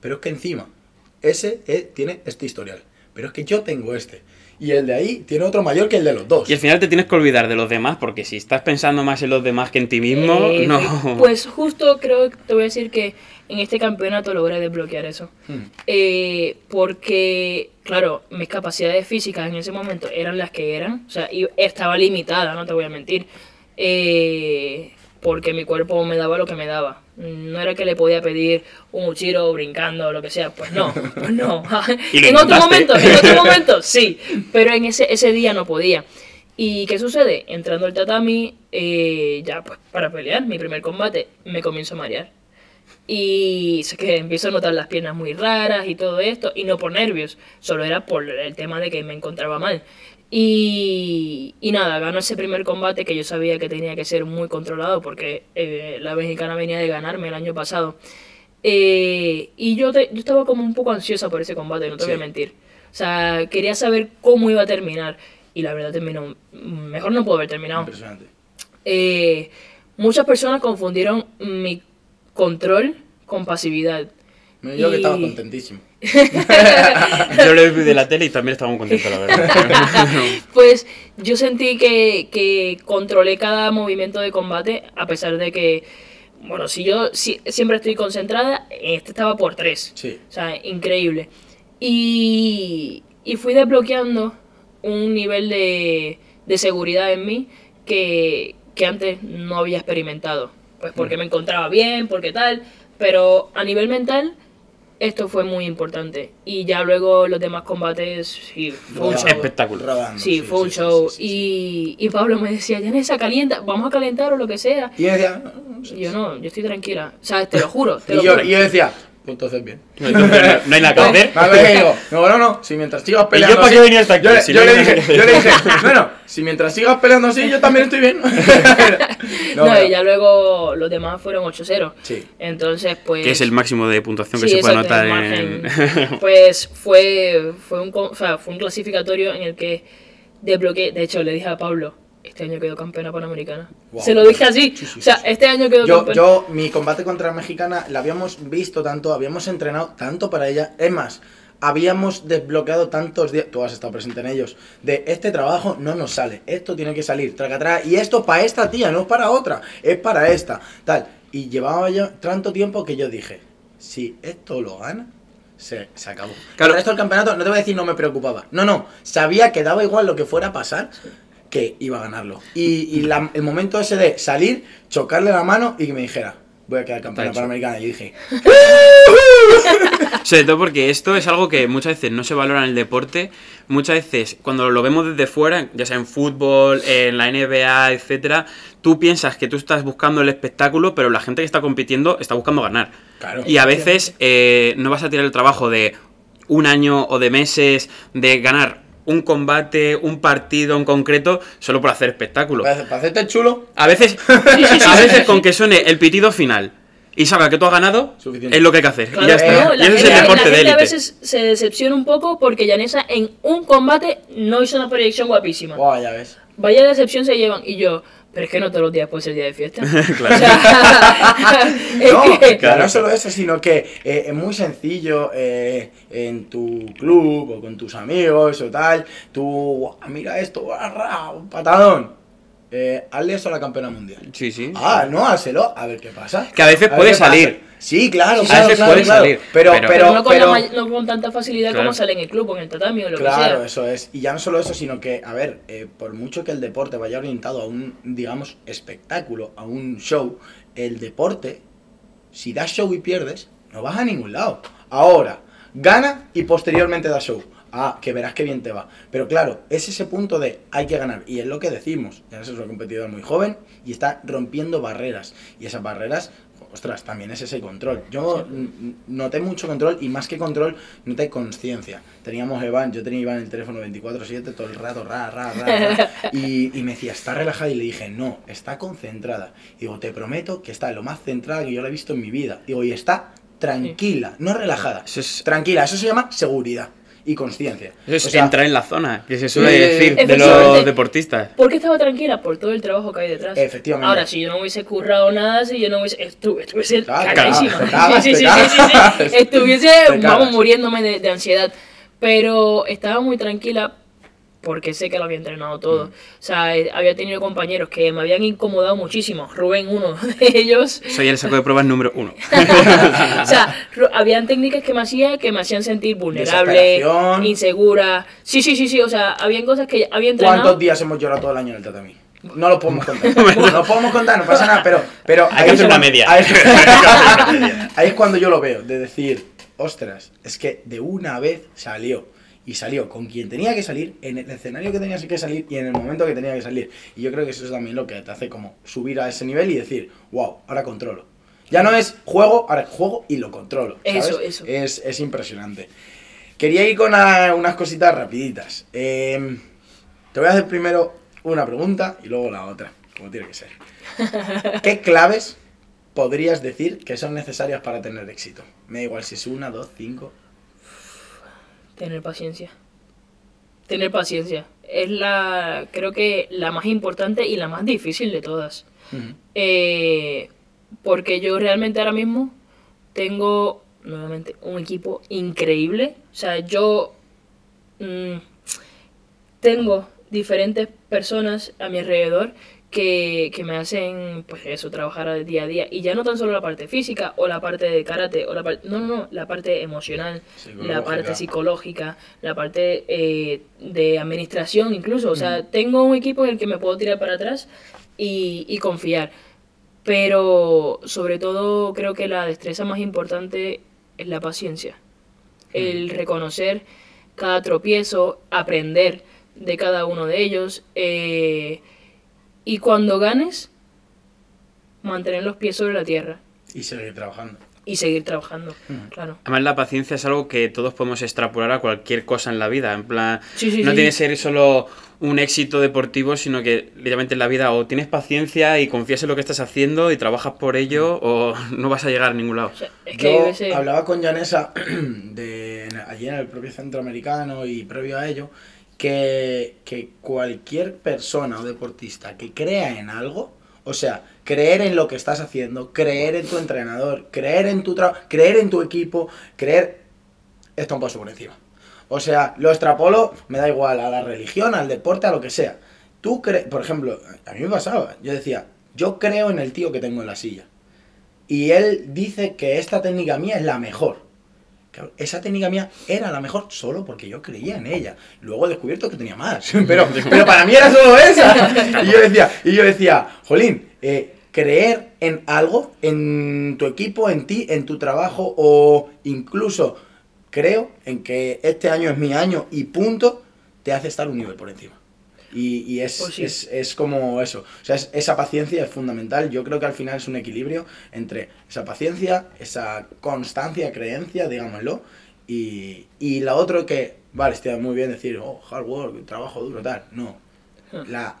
Pero es que encima, ese eh, tiene este historial. Pero es que yo tengo este. Y el de ahí tiene otro mayor que el de los dos. Y al final te tienes que olvidar de los demás, porque si estás pensando más en los demás que en ti mismo, Eh, no. Pues justo creo que te voy a decir que en este campeonato logré desbloquear eso. Hmm. Eh, porque, claro, mis capacidades físicas en ese momento eran las que eran. O sea, y estaba limitada, no te voy a mentir. Eh, porque mi cuerpo me daba lo que me daba. No era que le podía pedir un uchiro brincando o lo que sea. Pues no, pues no. Y en otro momento, en otro momento, sí. Pero en ese, ese día no podía. ¿Y qué sucede? Entrando al tatami, eh, ya pues para pelear, mi primer combate, me comienzo a marear. Y sé que empiezo a notar las piernas muy raras y todo esto, y no por nervios, solo era por el tema de que me encontraba mal. Y, y nada, gano ese primer combate que yo sabía que tenía que ser muy controlado porque eh, la mexicana venía de ganarme el año pasado. Eh, y yo, te- yo estaba como un poco ansiosa por ese combate, no te voy a mentir. O sea, quería saber cómo iba a terminar. Y la verdad terminó, mejor no pudo haber terminado. Impresionante. Eh, muchas personas confundieron mi control con pasividad. Yo que Y- estaba contentísimo. Yo lo vi de la tele y también estaba muy contento, la verdad. Pues yo sentí que, que controlé cada movimiento de combate, a pesar de que, bueno, si yo si- siempre estoy concentrada, este estaba por tres. Sí. O sea, increíble. Y, y fui desbloqueando un nivel de, de seguridad en mí que, que antes no había experimentado. Pues porque me encontraba bien, porque tal, pero a nivel mental esto fue muy importante. Y ya luego los demás combates, sí, fue un show. espectáculo. rodando, Sí, fue un show. sí, sí, sí. Y, y Pablo me decía, Yanesa, calienta, vamos a calentar o lo que sea. Y yo decía, "No, no, sí, Y yo sí". no, yo estoy tranquila. O sea, te lo juro, te Y lo yo, juro. y yo decía, entonces bien. No, no hay nada que hacer. digo, no, no, no, si mientras sigas ¿Y peleando yo para qué venía hasta aquí? Yo, le- Si yo no le hay dije, yo le dije, bueno, si mientras sigas peleando así, yo también estoy bien. No, y ya luego los demás fueron 8-0. Sí. Entonces, pues... Que es el máximo de puntuación que se puede anotar el en. Pues fue, fue, un, o sea, fue un clasificatorio en el que desbloqueé. De hecho, le dije a Pablo, este año quedó campeona panamericana. Wow. Se lo dije así. Sí, sí, o sea, sí, sí. este año quedó Yo, campeona. yo, mi combate contra la mexicana, la habíamos visto tanto, habíamos entrenado tanto para ella. Es más, habíamos desbloqueado tantos días, tú has estado presente en ellos, de este trabajo no nos sale, esto tiene que salir, traca, traca, y esto para esta tía, no es para otra, es para esta, tal. Y llevaba yo tanto tiempo que yo dije, si esto lo gana, se, se acabó. Claro. El resto del campeonato, no te voy a decir no me preocupaba. No, no, sabía que daba igual lo que fuera a pasar, que iba a ganarlo. Y, y la- el momento ese de salir, chocarle la mano y que me dijera, voy a quedar campeona panamericana. Y yo dije, Sobre todo porque esto es algo que muchas veces no se valora en el deporte. Muchas veces, cuando lo vemos desde fuera, ya sea en fútbol, en la NBA, etcétera, tú piensas que tú estás buscando el espectáculo, pero la gente que está compitiendo está buscando ganar. Claro. Y a veces eh, no vas a tirar el trabajo de un año o de meses de ganar un combate, un partido en concreto, solo por hacer espectáculo. para, para hacerte el chulo, A veces, a veces con que suene el pitido final y salga que tú has ganado, Suficiente. es lo que hay que hacer. Claro, y ya está. no, y ese es el deporte la de gente a veces se decepciona un poco porque Yanesa en un combate no hizo una proyección guapísima. Buah, ya ves. Vaya decepción se llevan. Y yo, pero es que no todos los días puede ser día de fiesta. Claro. No, que- claro, no solo eso, sino que eh, es muy sencillo eh, en tu club o con tus amigos o tal. Tú, "Guau, mira esto, barra, un patadón. Eh, hazle eso a la campeona mundial. Sí, sí. Ah, no, házelo, a ver qué pasa. Que a veces puede pasa. salir. Sí, claro, A claro, veces claro, puede claro. salir, Pero, pero- pero, no, con pero- la may- no con tanta facilidad Claro. como sale en el club o en el tatami o lo Claro, que sea. eso es. Y ya no solo eso, sino que, a ver, eh, por mucho que el deporte vaya orientado a un, digamos, espectáculo, a un show, el deporte, si das show y pierdes, no vas a ningún lado. Ahora, gana y posteriormente da show. Ah, que verás qué bien te va. Pero claro, es ese punto de hay que ganar. Y es lo que decimos. Ya es un competidor muy joven y está rompiendo barreras. Y esas barreras, ostras, también es ese control. Yo noté mucho control y más que control, noté conciencia. Teníamos a Iván, yo tenía a Iván en el teléfono 24-7 todo el rato, ra, ra, ra, ra. Y, y me decía, está relajada. Y le dije, no, está concentrada. Y digo, te prometo que está lo más centrada que yo la he visto en mi vida. Digo, y está tranquila, no relajada. Eso es- Tranquila, eso se llama seguridad y conciencia. Eso es O sea, entrar en la zona, que se suele Sí, decir de los deportistas. ¿Por qué estaba tranquila? Por todo el trabajo que hay detrás. Efectivamente. Ahora, si yo no hubiese currado nada, si yo no hubiese. Estuve, estuviese te cagas, Sí, sí, sí, cagas. sí, sí, sí. Estuviese, vamos, muriéndome de, de ansiedad. Pero estaba muy tranquila porque sé que lo había entrenado todo. Mm. O sea, eh, había tenido compañeros que me habían incomodado muchísimo. Rubén, uno de ellos. Soy el saco de pruebas número uno. o sea, habían técnicas que me hacía que me hacían sentir vulnerable, insegura. Sí, sí, sí, sí. O sea, habían cosas que había entrenado. ¿Cuántos días hemos llorado todo el año en el tatami? No lo podemos contar. No lo podemos contar, no pasa nada, pero... pero Hay que hacer una media. Ahí, ahí es cuando yo lo veo, de decir, ostras, es que de una vez salió. Y salió con quien tenía que salir, en el escenario que tenía que salir y en el momento que tenía que salir. Y yo creo que eso es también lo que te hace como subir a ese nivel y decir, wow, ahora controlo. Ya no es juego, ahora juego y lo controlo. ¿sabes? Eso, eso. Es, es impresionante. Quería ir con unas cositas rapiditas. Eh, te voy a hacer primero una pregunta y luego la otra, como tiene que ser. ¿Qué claves podrías decir que son necesarias para tener éxito? Me da igual si es una, dos, cinco. Tener paciencia. Tener paciencia. Es la, creo que la más importante y la más difícil de todas. Eh, porque yo realmente ahora mismo tengo, nuevamente, un equipo increíble. O sea, yo mm, tengo diferentes personas a mi alrededor que, que me hacen, pues eso, trabajar al día a día. Y ya no tan solo la parte física o la parte de karate, o la parte, no, no, no, la parte emocional, la parte Psicológica. la parte eh, de administración incluso. O sea, tengo un equipo en el que me puedo tirar para atrás y, y confiar. Pero sobre todo creo que la destreza más importante es la paciencia. El reconocer cada tropiezo, aprender de cada uno de ellos. eh, y cuando ganes, mantener los pies sobre la tierra Y seguir trabajando. y seguir trabajando. Mm. Claro. Además, la paciencia es algo que todos podemos extrapolar a cualquier cosa en la vida. En plan, Sí, sí, no sí. tiene que ser solo un éxito deportivo, sino que literalmente en la vida o tienes paciencia y confías en lo que estás haciendo y trabajas por ello, o no vas a llegar a ningún lado. O sea, es que Yo hablaba con Janessa de, en- allí en el propio centroamericano y previo a ello, que, que cualquier persona o deportista que crea en algo, o sea, creer en lo que estás haciendo, creer en tu entrenador, creer en tu trabajo, creer en tu equipo, creer, está un paso por encima. O sea, lo extrapolo, me da igual, a la religión, al deporte, a lo que sea. Tú crees, por ejemplo, a mí me pasaba, yo decía, yo creo en el tío que tengo en la silla. Y él dice que esta técnica mía es la mejor. Claro, esa técnica mía era la mejor solo porque yo creía en ella. Luego he descubierto que tenía más. Pero, pero para mí era solo esa. Y yo decía, y yo decía Jolín, eh, creer en algo, en tu equipo, en ti, en tu trabajo, o incluso creo en que este año es mi año y punto, te hace estar un nivel por encima. Y, y es, Pues sí. es, es como eso. O sea, es- esa paciencia es fundamental. Yo creo que al final es un equilibrio entre esa paciencia, esa constancia, creencia, digámoslo, y, y la otra que, vale, está muy bien decir, oh, hard work, trabajo duro, tal. No. La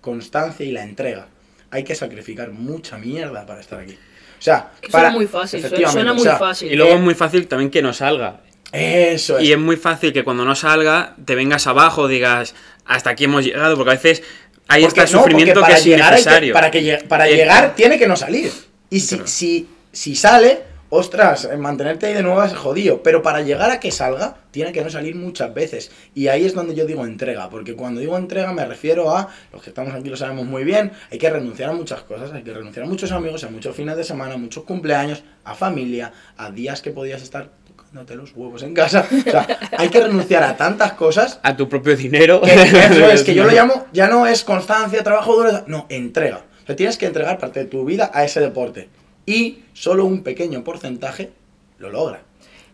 constancia y la entrega. Hay que sacrificar mucha mierda para estar aquí. O sea, Que para, suena muy fácil, suena, o muy sea, fácil. Y luego Eh, es muy fácil también que no salga. Eso es. Y es muy fácil que cuando no salga te vengas abajo, digas, hasta aquí hemos llegado, porque a veces hay Porque este no, sufrimiento que es que- innecesario. para que para Eh, llegar tiene que no salir. Y si, Claro. si, si sale, ostras, eh, mantenerte ahí de nuevo es jodido. Pero para llegar a que salga, tiene que no salir muchas veces. Y ahí es donde yo digo entrega. Porque cuando digo entrega me refiero a, los que estamos aquí lo sabemos muy bien, hay que renunciar a muchas cosas. Hay que renunciar a muchos amigos, a muchos fines de semana, a muchos cumpleaños, a familia, a días que podías estar tocándote los huevos en casa. O sea, hay que renunciar a tantas cosas. A tu propio dinero. Que, eso es, que yo lo llamo, ya no es constancia, trabajo duro, no, entrega. O sea, tienes que entregar parte de tu vida a ese deporte. Y solo un pequeño porcentaje lo logra.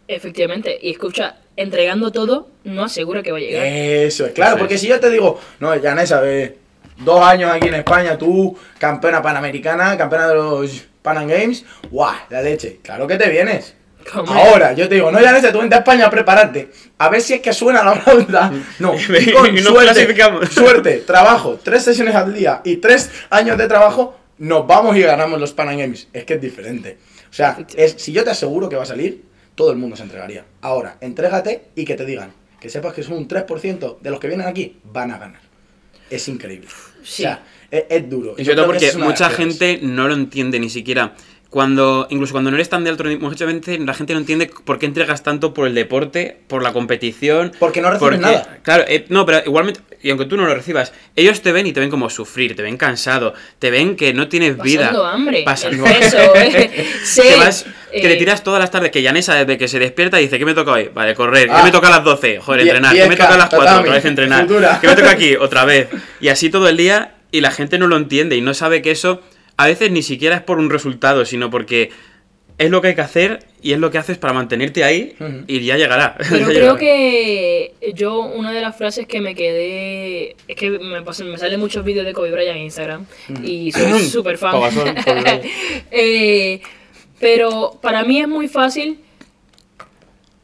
Efectivamente, y escucha, entregando todo no asegura que va a llegar. Eso es, claro, Eso porque es. si yo te digo, no, Janessa, ve, dos años aquí en España, tú, campeona panamericana, campeona de los Pan Am Games, ¡guau! La leche, claro que te vienes. ¿Cómo? Ahora, yo te digo, no, Janessa, tú vente a España a prepararte, a ver si es que suena la flauta. No, y con Y nos suerte, clasificamos. suerte, trabajo, tres sesiones al día y tres años de trabajo, nos vamos y ganamos los Pan Am Games. Es que es diferente. O sea, es, si yo te aseguro que va a salir, todo el mundo se entregaría. Ahora, entrégate y que te digan, que sepas que son un 3% de los que vienen aquí, van a ganar. Es increíble. Sí. O sea, es, es duro. Y Yo sobre todo creo que porque mucha gente no lo entiende ni siquiera. Cuando, incluso cuando no eres tan de alto gente, la gente no entiende por qué entregas tanto por el deporte, por la competición. Porque no reciben nada. Claro, eh, no, pero igualmente, y aunque tú no lo recibas, ellos te ven y te ven como sufrir, te ven cansado, te ven que no tienes vida. Pasando hambre, Pasando peso, eh, que, sed, vas- que eh, te tiras todas las tardes, que Yanesa desde que se despierta dice, ¿qué me toca hoy? Vale, correr. Ah. ¿Qué me toca a las 12? Joder, entrenar. ¿Qué me 10K, toca a las 4? tatami, Otra vez entrenar. ¿Qué me toca aquí? Otra vez. Y así todo el día y la gente no lo entiende y no sabe que eso a veces ni siquiera es por un resultado, sino porque es lo que hay que hacer y es lo que haces para mantenerte ahí y ya llegará. Pero Ya creo llegará. que yo, una de las frases que me quedé. Es que me, pasan- me salen muchos vídeos de Kobe Bryant en Instagram. Y soy súper fan. Eh, pero para mí es muy fácil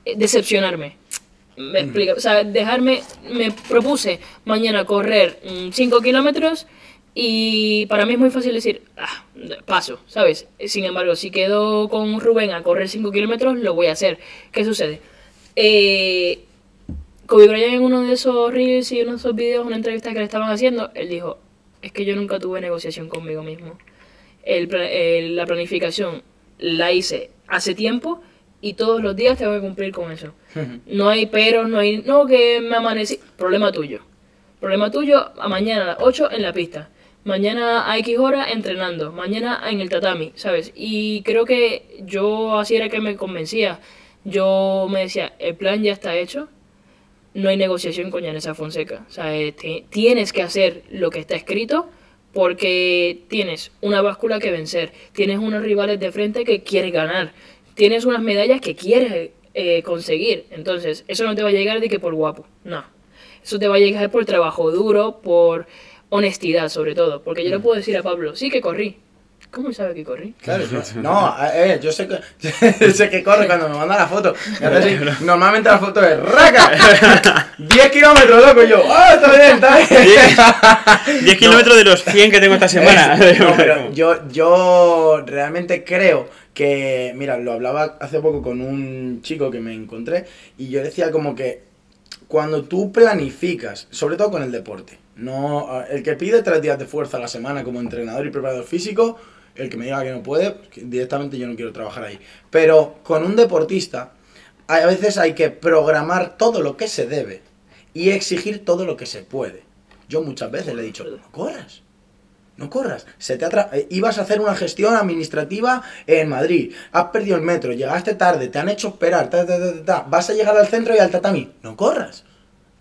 eh, decepcionarme. Me explico. O sea, dejarme. Me propuse mañana correr 5 kilómetros. Y para mí es muy fácil decir, ah, paso, ¿sabes? Sin embargo, si quedo con Rubén a correr 5 kilómetros, lo voy a hacer. ¿Qué sucede? Eh, Kobe Bryant en uno de esos reels y uno de esos videos, una entrevista que le estaban haciendo, él dijo, es que yo nunca tuve negociación conmigo mismo. El la planificación la hice hace tiempo y todos los días tengo que cumplir con eso. No hay peros, no hay, no que me amanecí, problema tuyo. Problema tuyo, a mañana a las 8 en la pista. Mañana a X hora entrenando. Mañana en el tatami, ¿sabes? Y creo que yo así era que me convencía. Yo me decía, el plan ya está hecho. No hay negociación con Yanesa Fonseca. O eh, ti- tienes que hacer lo que está escrito porque tienes una báscula que vencer. Tienes unos rivales de frente que quieres ganar. Tienes unas medallas que quieres eh, conseguir. Entonces, eso no te va a llegar de que por guapo. No. Eso te va a llegar por trabajo duro, por honestidad sobre todo. Porque yo le puedo decir a Pablo, sí que corrí. ¿Cómo sabe que corrí? Claro, no, eh, yo sé que, yo sé que corre cuando me manda la foto. Normalmente la foto es ¡raca! 10 kilómetros, loco, y yo, ¡ah, está bien, está bien! 10 kilómetros de los 100 que tengo esta semana. No, pero yo, yo realmente creo que, mira, lo hablaba hace poco con un chico que me encontré y yo decía como que cuando tú planificas, sobre todo con el deporte, no el que pide tres días de fuerza a la semana como entrenador y preparador físico, el que me diga que no puede, directamente yo no quiero trabajar ahí. Pero con un deportista, a veces hay que programar todo lo que se debe y exigir todo lo que se puede. Yo muchas veces le he dicho, no corras. No corras. Se te atra- eh, ibas a hacer una gestión administrativa en Madrid. Has perdido el metro, llegaste tarde, te han hecho esperar. ta, ta, ta. Vas a llegar al centro y al tatami. No corras.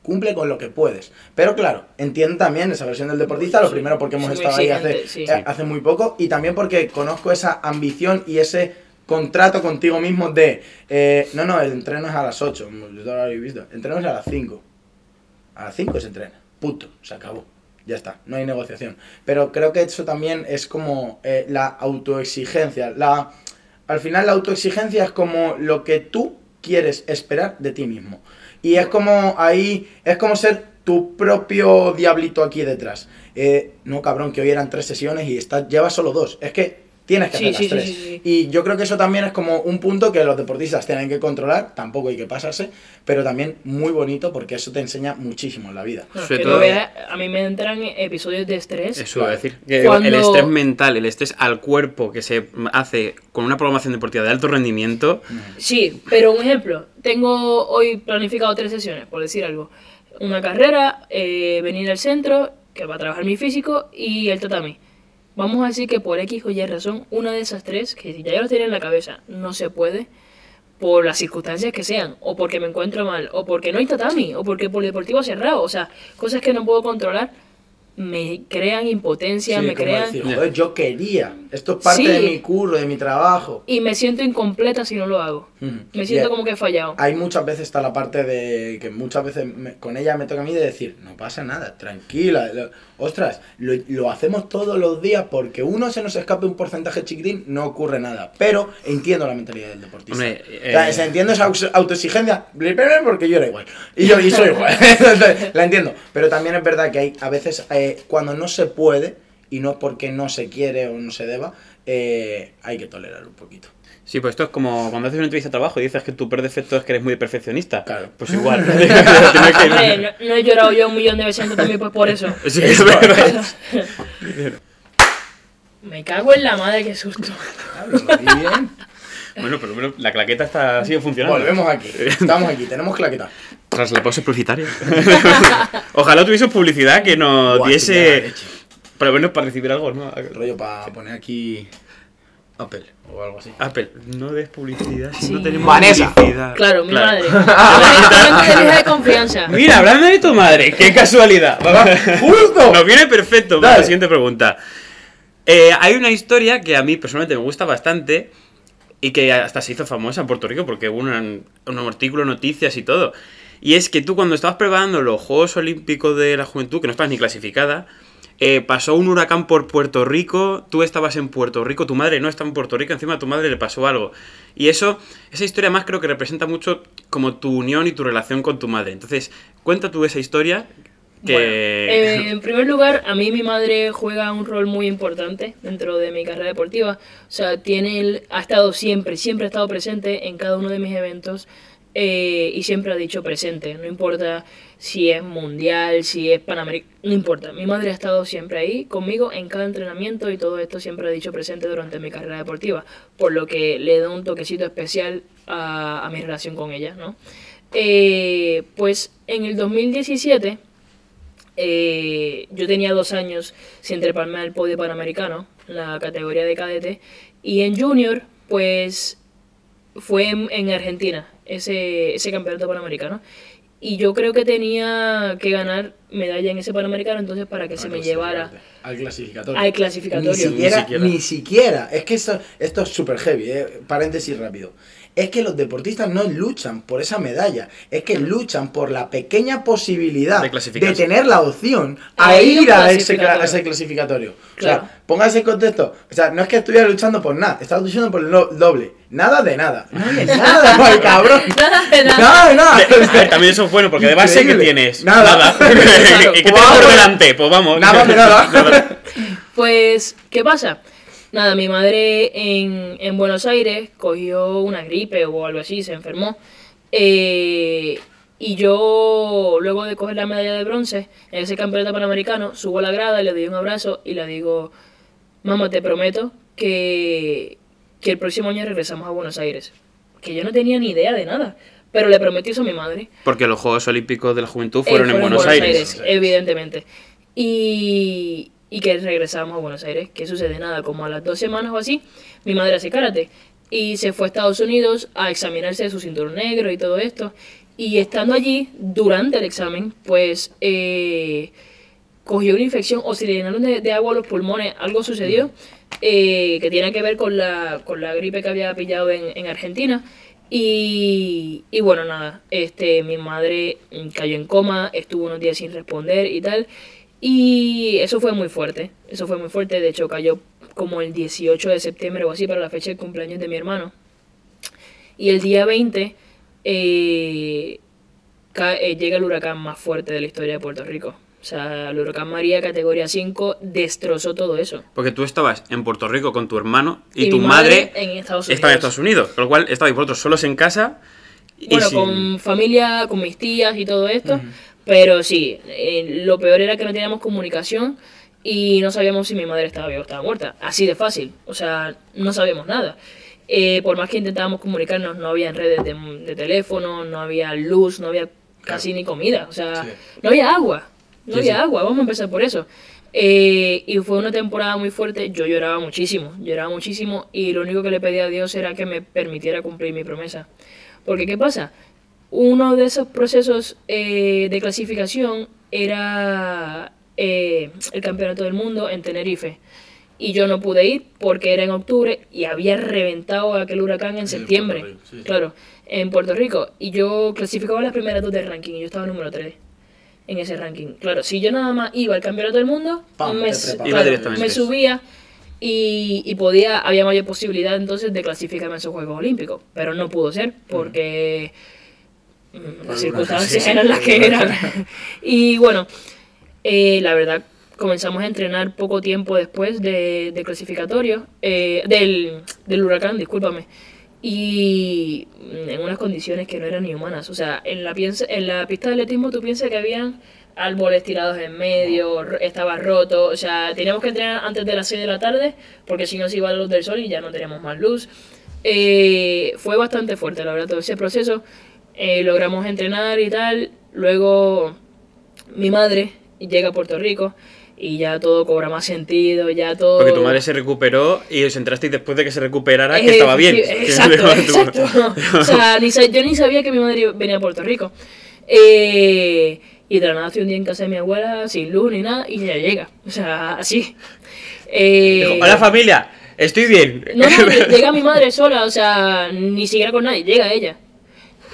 Cumple con lo que puedes. Pero claro, entiendo también esa versión del deportista. Lo primero porque hemos estado ahí hace, exigente, sí. eh, hace muy poco. Y también porque conozco esa ambición y ese contrato contigo mismo de... eh, no, no, el entreno es a las 8. Yo lo habéis visto. El entreno es a las 5. A las 5 se entrena. Punto. Se acabó. Ya está. No hay negociación. Pero creo que eso también es como eh, la autoexigencia. La, al final la autoexigencia es como lo que tú quieres esperar de ti mismo. Y es como ahí, es como ser tu propio diablito aquí detrás. Eh, no, cabrón, que hoy eran tres sesiones y estás, llevas solo dos. Es que Tienes que Sí, hacer sí, las sí, tres. sí, sí. Y yo creo que eso también es como un punto que los deportistas tienen que controlar, tampoco hay que pasarse, pero también muy bonito porque eso te enseña muchísimo en la vida. No, Sobre todo- a mí me entran episodios de estrés. Eso iba a decir. Cuando- El estrés mental, el estrés al cuerpo que se hace con una programación deportiva de alto rendimiento. Sí, pero un ejemplo, tengo hoy planificado tres sesiones, por decir algo. Una carrera, eh, venir al centro, que va a trabajar mi físico, y el tatami. Vamos a decir que por X o Y razón, una de esas tres, que ya yo las tenía en la cabeza, no se puede, por las circunstancias que sean, o porque me encuentro mal, o porque no hay tatami, o porque por el deportivo cerrado, o sea, cosas que no puedo controlar, me crean impotencia, Sí, me crean... decir, joder, yo quería, esto es parte Sí. de mi curro, de mi trabajo. Y me siento incompleta si no lo hago. Ujú. Me siento Y- como que he fallado. Hay muchas veces está la parte de que muchas veces me- con ella me toca a mí de decir, no pasa nada, tranquila. lo- ostras, lo, lo hacemos todos los días porque uno se nos escape un porcentaje chiquitín, no ocurre nada. Pero entiendo la mentalidad del deportista. Hombre, O sea, eh, se entiende esa autoexigencia, porque yo era igual. Y yo y soy igual. Entonces, la entiendo. Pero también es verdad que hay a veces eh, cuando no se puede, y no porque no se quiere o no se deba, eh, hay que tolerar un poquito. Sí, pues esto es como cuando haces una entrevista de trabajo y dices que tu peor defecto es que eres muy perfeccionista. Claro. Pues igual. No, no he llorado yo un millón de veces también pues por eso. Sí, es verdad. Me cago en la madre, qué susto. Y bien. Bueno, pero bueno, la claqueta está, sigue funcionando. Volvemos aquí. Estamos aquí, tenemos claqueta. Tras la pausa publicitaria. Ojalá tuviese publicidad que nos Buah, diese. leche. Pero bueno, para recibir algo, ¿no? Rollo para poner aquí Apple o algo así. Apple, no des publicidad si Sí. no tenemos Vanessa. publicidad. Claro, mi Claro. madre. De confianza. Mira, hablando de tu madre, qué casualidad. ¡Justo! Nos viene perfecto para la siguiente pregunta. Eh, hay una historia que a mí personalmente me gusta bastante y que hasta se hizo famosa en Puerto Rico porque hubo un, un artículo, noticias y todo. Y es que tú cuando estabas preparando los Juegos Olímpicos de la Juventud, que no estabas ni clasificada, eh, pasó un huracán por Puerto Rico, tú estabas en Puerto Rico, tu madre no está en Puerto Rico, encima a tu madre le pasó algo. Y eso, esa historia más creo que representa mucho como tu unión y tu relación con tu madre. Entonces, cuenta tú esa historia que... Bueno, eh, en primer lugar, a mí mi madre juega un rol muy importante dentro de mi carrera deportiva. O sea, tiene el- ha estado siempre, siempre ha estado presente en cada uno de mis eventos eh, y siempre ha dicho presente. No importa si es mundial, si es panamericano, no importa. Mi madre ha estado siempre ahí conmigo en cada entrenamiento y todo esto siempre ha dicho presente durante mi carrera deportiva, por lo que le da un toquecito especial a, a mi relación con ella, ¿no? Eh, pues en el 2017 eh, yo tenía dos años sin treparme al podio panamericano, la categoría de cadete, y en junior, pues fue en, en Argentina, ese, ese campeonato panamericano. Y yo creo que tenía que ganar medalla en ese panamericano, entonces para que se me llevara al clasificatorio. al clasificatorio. Ni siquiera, Ni siquiera. ni siquiera. Es que esto, esto es súper heavy, eh. paréntesis rápido. Es que los deportistas no luchan por esa medalla, es que luchan por la pequeña posibilidad De de, tener la opción A ir ir a ese, cla- clasificatorio. a ese clasificatorio. Claro. O sea, póngase en contexto. O sea, no es que estuviera luchando por nada, estaba luchando por el doble. Nada de nada. No hay nada, mal cabrón. Nada de nada. Nada de nada. A ver, también eso es bueno, porque de base que tienes. Nada. ¿Y qué Pues tienes por vamos. delante? Pues vamos. Nada de nada. Pues, ¿qué pasa? Nada, mi madre en, en Buenos Aires cogió una gripe o algo así, se enfermó. Eh, y yo, luego de coger la medalla de bronce en ese campeonato panamericano, subo a la grada, le doy un abrazo y le digo, mamá, te prometo que, que el próximo año regresamos a Buenos Aires. Que yo no tenía ni idea de nada, pero le prometí eso a mi madre. Porque los Juegos Olímpicos de la Juventud Eh, fueron en Buenos Aires. evidentemente. Y, y que regresamos a Buenos Aires. ¿Qué sucede? Nada, como a las dos semanas o así, mi madre hace karate. Y se fue a Estados Unidos a examinarse de su cinturón negro y todo esto. Y estando allí, durante el examen, pues eh, cogió una infección o se le llenaron de, de agua los pulmones. Algo sucedió eh, que tiene que ver con la, con la gripe que había pillado en, en Argentina. Y, y bueno, nada, este, mi madre cayó en coma, estuvo unos días sin responder y tal. Y eso fue muy fuerte, eso fue muy fuerte. De hecho, cayó como el 18 de septiembre o así para la fecha del cumpleaños de mi hermano. Y el día 20 eh, eh, llega el huracán más fuerte de la historia de Puerto Rico. O sea, el huracán María, categoría 5, destrozó todo eso. Porque tú estabas en Puerto Rico con tu hermano y, Y tu madre, madre en Estados Unidos. estaba en Estados Unidos. Con lo cual estabais vosotros solos en casa. y Bueno, sin- con familia, con mis tías y todo esto. Pero sí, eh, lo peor era que no teníamos comunicación y no sabíamos si mi madre estaba viva o estaba muerta. Así de fácil. O sea, no sabíamos nada. Eh, por más que intentábamos comunicarnos, no había redes de, de teléfono, no había luz, no había casi ni comida. O sea, Sí. no había agua. No Sí, había sí. agua. Vamos a empezar por eso. Eh, y fue una temporada muy fuerte. Yo lloraba muchísimo. Lloraba muchísimo. Y lo único que le pedía a Dios era que me permitiera cumplir mi promesa. Porque, ¿qué pasa? Uno de esos procesos eh, de clasificación era eh, el campeonato del mundo en Tenerife. Y yo no pude ir porque era en octubre y había reventado aquel huracán en septiembre. Rico, sí. Claro, en Puerto Rico. Y yo clasificaba las primeras dos del ranking y yo estaba número 3 en ese ranking. Claro, si yo nada más iba al campeonato del mundo, Pam, me, claro, me subía y, y podía, había mayor posibilidad entonces de clasificarme a esos Juegos Olímpicos. Pero no pudo ser porque Por las una- circunstancias sí, eran las que eran. y bueno, eh, la verdad, comenzamos a entrenar poco tiempo después de, de clasificatorio, eh, del, del huracán, discúlpame. Y en unas condiciones que no eran ni humanas. O sea, en la, piensa, en la pista de atletismo tú piensas que habían árboles tirados en medio, estaba roto. O sea, teníamos que entrenar antes de las 6 de la tarde porque si no se iba la luz del sol y ya no teníamos más luz. Eh, fue bastante fuerte, la verdad, todo ese proceso. Eh, logramos entrenar y tal. Luego mi madre llega a Puerto Rico y ya todo cobra más sentido, ya todo... Porque tu madre se recuperó y os entrasteis después de que se recuperara que Eh, estaba bien. Exacto, exacto. O sea, ni yo ni sabía que mi madre venía a Puerto Rico. Eh, y de la nada estoy un día en casa de mi abuela, sin luz ni nada, y ella llega. O sea, así. Eh, Hola familia, estoy bien. no, no, lle- llega mi madre sola, o sea, ni siquiera con nadie, llega ella.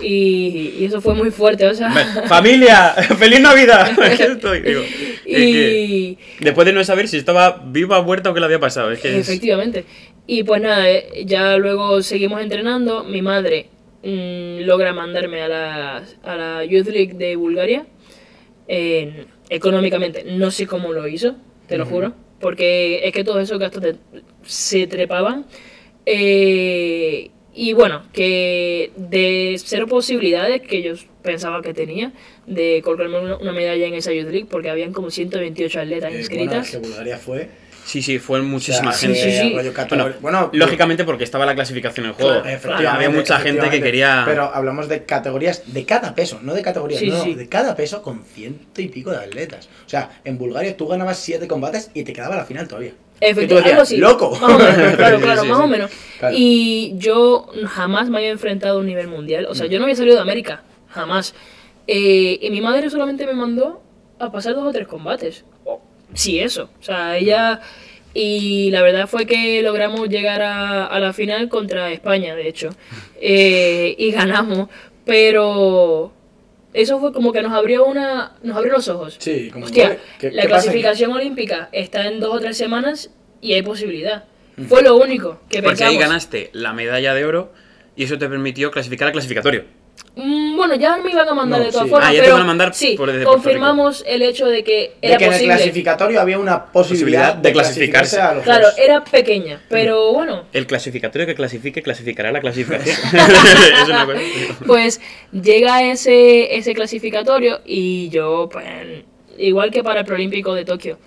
Y, y eso fue muy fuerte, o sea. familia, feliz Navidad. Aquí estoy. Digo, es que y, después de no saber si estaba viva, muerta o qué le había pasado. Es que es- Efectivamente. Y pues nada, eh, ya luego seguimos entrenando. Mi madre mm, logra mandarme a la, a la Youth League de Bulgaria. En- económicamente, no sé cómo lo hizo, te lo juro. Porque es que todos esos gastos te- se trepaban. Eh, y bueno, que de cero posibilidades que yo pensaba que tenía de colgarme una, una medalla en esa Youth League, porque habían como 128 atletas Eh, bueno, inscritas. es que Bulgaria fue. Sí, sí, fue muchísima o sea, gente. Sí, sí, sí. rollo categoría- Bueno, Bueno, lógicamente porque estaba la clasificación en juego. Claro, había mucha gente que quería. Pero hablamos de categorías de cada peso, no de categorías, Sí, no, sí. de cada peso con ciento y pico de atletas. O sea, en Bulgaria tú ganabas siete combates y te quedaba la final todavía. Efectivamente, algo así. ¡Loco! Más o menos, claro, claro, sí, más o menos. Claro. Y yo jamás me había enfrentado a un nivel mundial. O sea, yo no había salido de América, jamás. Eh, y mi madre solamente me mandó a pasar dos o tres combates. Sí, eso. O sea, ella... Y la verdad fue que logramos llegar a, a la final contra España, de hecho. Eh, y ganamos. Pero eso fue como que nos abrió una nos abrió los ojos. Sí, como Hostia, ¿qué- la qué pasa aquí? clasificación olímpica está en dos o tres semanas y hay posibilidad. Fue lo único que Porque ahí ganaste la medalla de oro y eso te permitió clasificar al clasificatorio. Mm, bueno, ya me iban a mandar No, de todas sí. formas, Ah, ya te pero van a mandar sí, confirmamos el hecho de que De era que en el posible. clasificatorio había una posibilidad, Posibilidad de de clasificarse. clasificarse a los Claro, Juegos. era pequeña, pero bueno, El clasificatorio que clasifique, clasificará la clasificación. es una cosa. pues llega ese, ese clasificatorio y yo, pues, igual que para el Prolímpico de Tokio,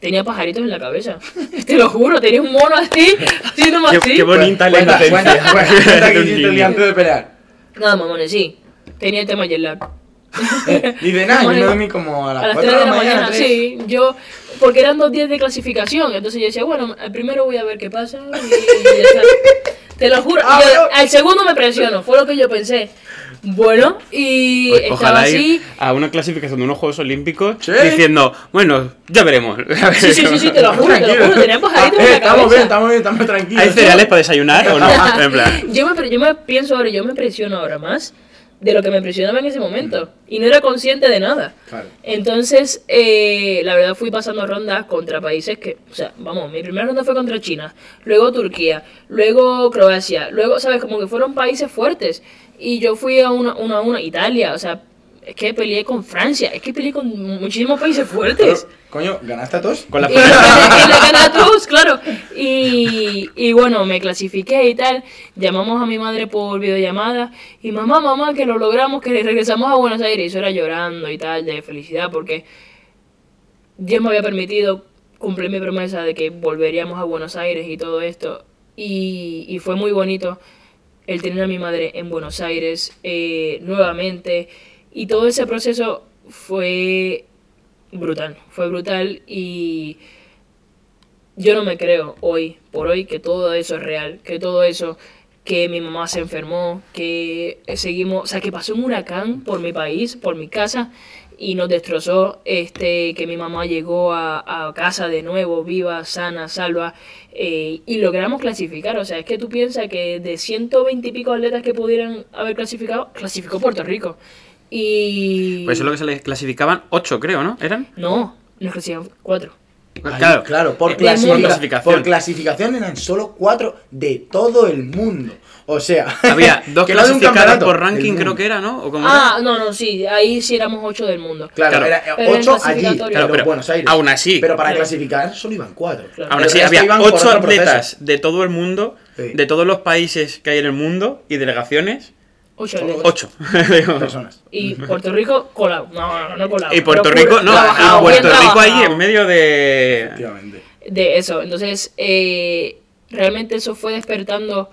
tenía pajaritos en la cabeza. Te lo juro, tenía un mono así, haciéndome Qué, así. qué bonita la Cuenta, cuenta, inocencia. cuenta, cuenta que de un hiciste el niño. día antes de pelear. Nada, mamones, sí. Tenía el tema jet lag. Dice, nada, yo Mamones. me dormí como a las, A las 4 3 de la mañana, sí. Yo, porque eran dos días de clasificación. Entonces yo decía, bueno, primero voy a ver qué pasa. Y, y ya está. Te lo juro. Ah, y yo- al segundo me presiono, fue lo que yo pensé. Bueno, y estaba ojalá así. ir a una clasificación de unos Juegos Olímpicos Sí. diciendo, bueno, ya veremos. Sí, sí, sí, sí, te lo juro, te lo juro. Tenía pajaritos Ah, eh, Estamos bien, estamos bien, estamos tranquilos. ¿Hay cereales para desayunar o no? En plan, yo, me, yo me pienso ahora, yo me presiono ahora más de lo que me presionaba en ese momento. Y no era consciente de nada. Claro. Entonces, eh, la verdad fui pasando rondas contra países que, o sea, vamos, mi primera ronda fue contra China, luego Turquía, luego Croacia, luego, ¿sabes? Como que fueron países fuertes. Y yo fui a una, una a una, Italia, o sea, es que peleé con Francia, es que peleé con muchísimos países fuertes. Coño, ¿ganaste a todos? Con la Y le gané a todos, claro. Y, y bueno, me clasifiqué y tal. Llamamos a mi madre por videollamada. Y mamá, mamá, que lo logramos, que regresamos a Buenos Aires. Y eso era llorando y tal, de felicidad, porque Dios me había permitido cumplir mi promesa de que volveríamos a Buenos Aires y todo esto. Y, y fue muy bonito el tener a mi madre en Buenos Aires eh, nuevamente. Y todo ese proceso fue brutal, fue brutal y yo no me creo hoy, por hoy, que todo eso es real, que todo eso, que mi mamá se enfermó, que seguimos, o sea, que pasó un huracán por mi país, por mi casa y nos destrozó, este, que mi mamá llegó a, casa de nuevo, viva, sana, salva, eh, y logramos clasificar, o sea, es que tú piensas que de 120 y pico atletas que pudieran haber clasificado, clasificó Puerto Rico. Y... Pues eso es lo que se les clasificaban 8, creo, ¿no? ¿Eran? No, nos clasificaron cuatro. Ay, claro. claro, por, mundo. Clasificación. por clasificación eran solo cuatro de todo el mundo. O sea, Había dos que no de un clasificadas campeonato, por ranking, creo que era, ¿no? ¿O cómo Ah, no, no, sí, ahí sí éramos ocho del mundo. Claro, Claro. era eh, Pero ocho allí, claro, Claro, pero Buenos Aires. aún así. Pero para Claro. clasificar solo iban cuatro. Claro. Aún así, había iban por 8 otro proceso. atletas de todo el mundo, Sí. de todos los países que hay en el mundo y delegaciones. Ocho. 8. Personas. Y Puerto Rico colado. No, no, no colado. y Puerto Rico, no, trabajado, Puerto Rico ahí en medio de. Efectivamente. de eso. Entonces, eh, realmente eso fue despertando.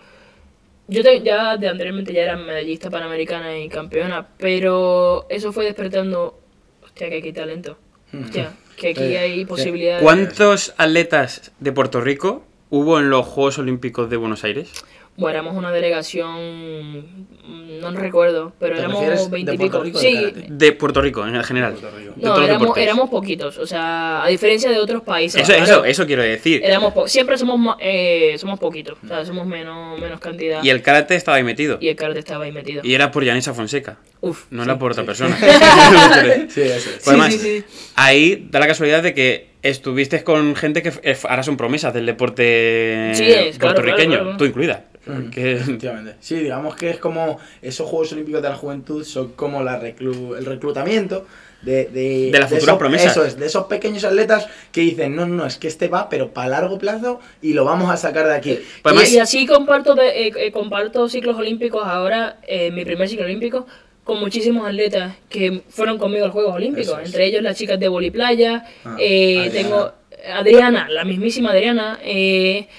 Yo te- ya de anteriormente ya era medallista panamericana y campeona, pero eso fue despertando. Hostia, que aquí hay talento. Hostia, que aquí Sí, hay sí. posibilidades. ¿Cuántos atletas de Puerto Rico hubo en los Juegos Olímpicos de Buenos Aires? Bueno, éramos una delegación. mm, No recuerdo, pero ¿Te éramos refieres de 20 y Puerto pico. Rico o de Sí? De Puerto Rico, en general. Puerto Rico. De no, éramos, éramos poquitos. O sea, a diferencia de otros países. Eso, eso, eso quiero decir. Éramos po- siempre somos eh, somos poquitos, o sea, somos menos, menos cantidad. Y el karate estaba ahí metido. Y el karate estaba ahí metido. Y era por Yanisa Fonseca. Uf. No sí. era por otra persona. Sí, eso es. Pues además, sí, sí. ahí da la casualidad de que estuviste con gente que ahora son promesas del deporte Sí, es, claro, puertorriqueño, claro, claro. tú incluida. Mm, Que- Efectivamente. Sí, digamos que es como esos Juegos Olímpicos de la Juventud son como la reclu- el reclutamiento de, de, De las futuras esos- promesas. Eso es, de esos pequeños atletas que dicen, no, no, es que este va, pero para largo plazo y lo vamos a sacar de aquí. Pues y, además- y así comparto de- eh, eh, comparto ciclos olímpicos ahora, eh, mi primer ciclo olímpico, con muchísimos atletas que fueron conmigo a los Juegos Olímpicos. Es. Entre ellos las chicas de Boliplaya, Ah, eh, Adriana. tengo Adriana, la mismísima Adriana, eh,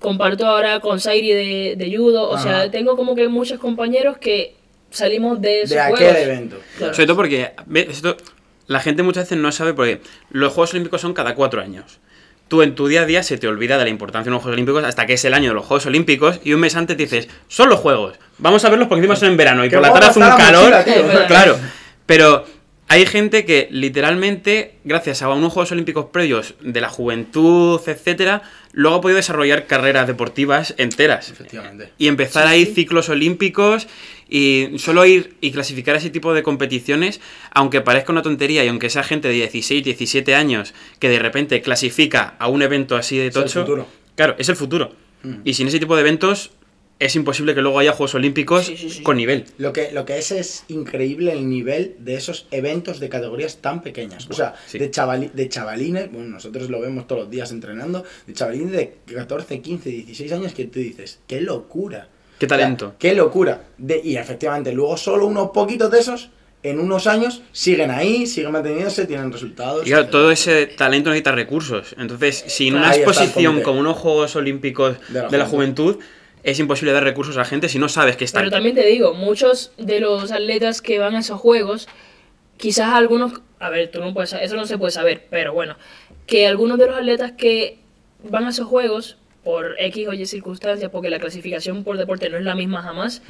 comparto ahora con Sairi de, de judo, o Ajá. sea, tengo como que muchos compañeros que salimos de esos de aquel juegos. evento. Claro. Sobre todo porque ¿ves? Esto, la gente muchas veces no sabe porque los Juegos Olímpicos son cada cuatro años. Tú en tu día a día se te olvida de la importancia de los Juegos Olímpicos hasta que es el año de los Juegos Olímpicos y un mes antes dices, son los Juegos, vamos a verlos porque encima son en verano y por la tarde hace un calor. mochila, claro, pero hay gente que literalmente, gracias a unos Juegos Olímpicos previos de la juventud, etcétera, luego ha podido desarrollar carreras deportivas enteras. Efectivamente. Y empezar Sí, ahí sí. ciclos olímpicos y solo ir y clasificar ese tipo de competiciones, aunque parezca una tontería y aunque sea gente de 16, 17 años que de repente clasifica a un evento así de Es el tocho. futuro. Claro, es el futuro. Mm. Y sin ese tipo de eventos es imposible que luego haya Juegos Olímpicos Sí, sí, sí. con nivel. Lo que, lo que es es increíble el nivel de esos eventos de categorías tan pequeñas. O sea, Sí. de, chavali- de chavalines, bueno, nosotros lo vemos todos los días entrenando, de chavalines de 14, 15, 16 años que tú dices, qué locura. Qué O sea, talento. qué locura. De, y efectivamente, luego solo unos poquitos de esos, en unos años, siguen ahí, siguen manteniéndose, tienen resultados. Y claro, etcétera. todo ese talento necesita recursos. Entonces, sin una Ahí exposición como unos Juegos Olímpicos De la de la juventud, es imposible dar recursos a la gente si no sabes que están. Pero también te digo, muchos de los atletas que van a esos juegos, quizás algunos, a ver, tú no puedes, eso no se puede saber, pero bueno, que algunos de los atletas que van a esos juegos por X o Y circunstancias, porque la clasificación por deporte no es la misma jamás,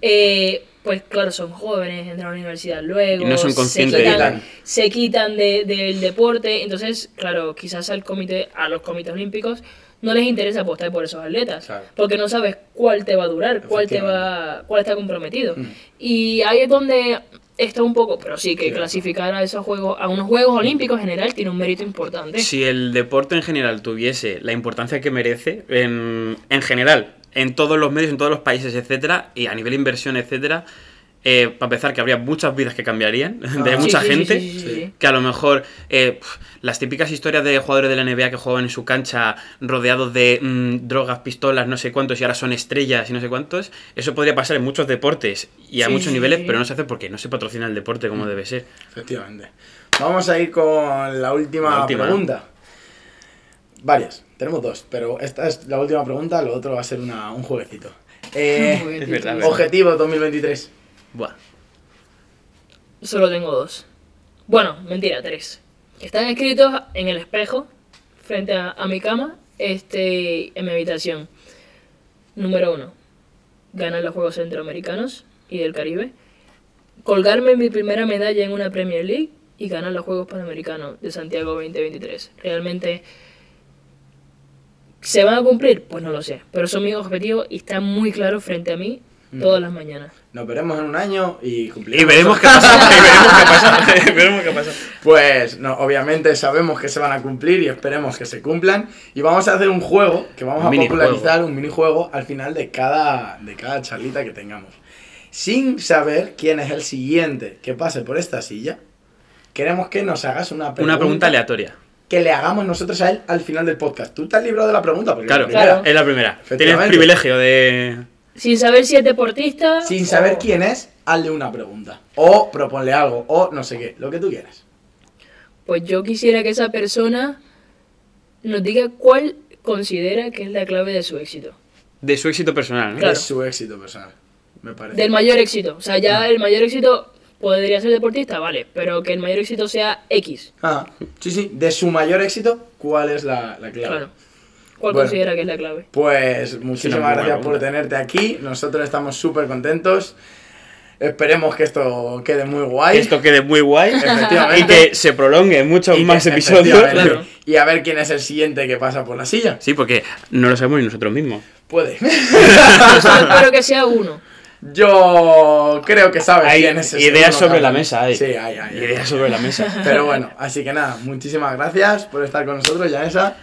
eh, pues claro, son jóvenes, entran a la universidad luego, Y no son se conscientes. quitan, se quitan de- del deporte, entonces, claro, quizás al comité, a los comités olímpicos no les interesa apostar por esos atletas, Claro. porque no sabes cuál te va a durar, cuál te va, cuál está comprometido. Mm. Y ahí es donde está un poco, pero sí que Sí. clasificar a esos juegos, a unos juegos olímpicos en general tiene un mérito importante. Si el deporte en general tuviese la importancia que merece, en, en general, en todos los medios, en todos los países, etcétera, y a nivel inversión, etcétera, eh, para empezar, que habría muchas vidas que cambiarían, de Ah. mucha Sí, sí, sí, gente, sí, sí, sí. que a lo mejor eh, las típicas historias de jugadores de la NBA que juegan en su cancha rodeados de mm, drogas, pistolas, no sé cuántos, y ahora son estrellas y no sé cuántos, eso podría pasar en muchos deportes y a Sí, muchos sí, niveles, sí. pero no se hace porque no se patrocina el deporte Mm. como debe ser. Efectivamente. Vamos a ir con la última, La última, ¿no? pregunta. Varias, tenemos dos, pero esta es la última pregunta, lo otro va a ser una- un jueguecito. Eh, es tío. verdad. objetivo 2023. Buah. Solo tengo dos. Bueno, mentira, tres. Están escritos en el espejo, frente a, mi cama, este, en mi habitación. Número uno, ganar los Juegos Centroamericanos y del Caribe. Colgarme mi primera medalla en una Premier League y ganar los Juegos Panamericanos de Santiago 2023. Realmente, ¿se van a cumplir? Pues no lo sé. Pero son mis objetivos y están muy claros frente a mí todas las mañanas. Nos veremos en un año y cumplimos. Y veremos qué pasa, y veremos qué pasa, veremos qué pasa. Pues no, obviamente sabemos que se van a cumplir y esperemos que se cumplan. Y vamos a hacer un juego que vamos Un a popularizar, un minijuego al final de cada, de cada charlita que tengamos. Sin saber quién es el siguiente que pase por esta silla, queremos que nos hagas una pregunta, Una pregunta aleatoria. que le hagamos nosotros a él al final del podcast. Tú estás librado de la pregunta, porque Claro, la primera, Claro. es la primera. Tienes privilegio de... Sin saber si es deportista. sin saber quién es, hazle una pregunta. O proponle algo, o no sé qué, lo que tú quieras. Pues yo quisiera que esa persona nos diga cuál considera que es la clave de su éxito. de su éxito personal, ¿no? Claro. Es su éxito personal, me parece. Del mayor éxito. O sea, ya el mayor éxito podría ser deportista, vale, pero que el mayor éxito sea X. Ah, sí, sí. De su mayor éxito, ¿cuál es la, la clave? Claro. ¿Cuál Bueno. considera que es la clave? Pues muchísimas gracias por tenerte aquí. Nosotros estamos súper contentos. Esperemos que esto quede muy guay. Que esto quede muy guay Efectivamente. y que se prolongue muchos que- más episodios. Claro. Y a ver quién es el siguiente que pasa por la silla. Sí, porque no lo sabemos ni nosotros mismos. Puede. Espero que sea uno. Yo creo que sabes Hay quién es ese ideas sobre la mesa. Hay. Sí, hay, hay. hay. Ideas sobre la mesa. Pero bueno, así que nada, muchísimas gracias por estar con nosotros, Yanesa.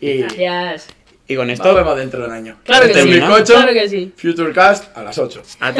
Y Gracias. Y con nos esto vemos dentro de un año. Claro que Este sí. bizcocho, Claro que sí. Futurecast a las 8. a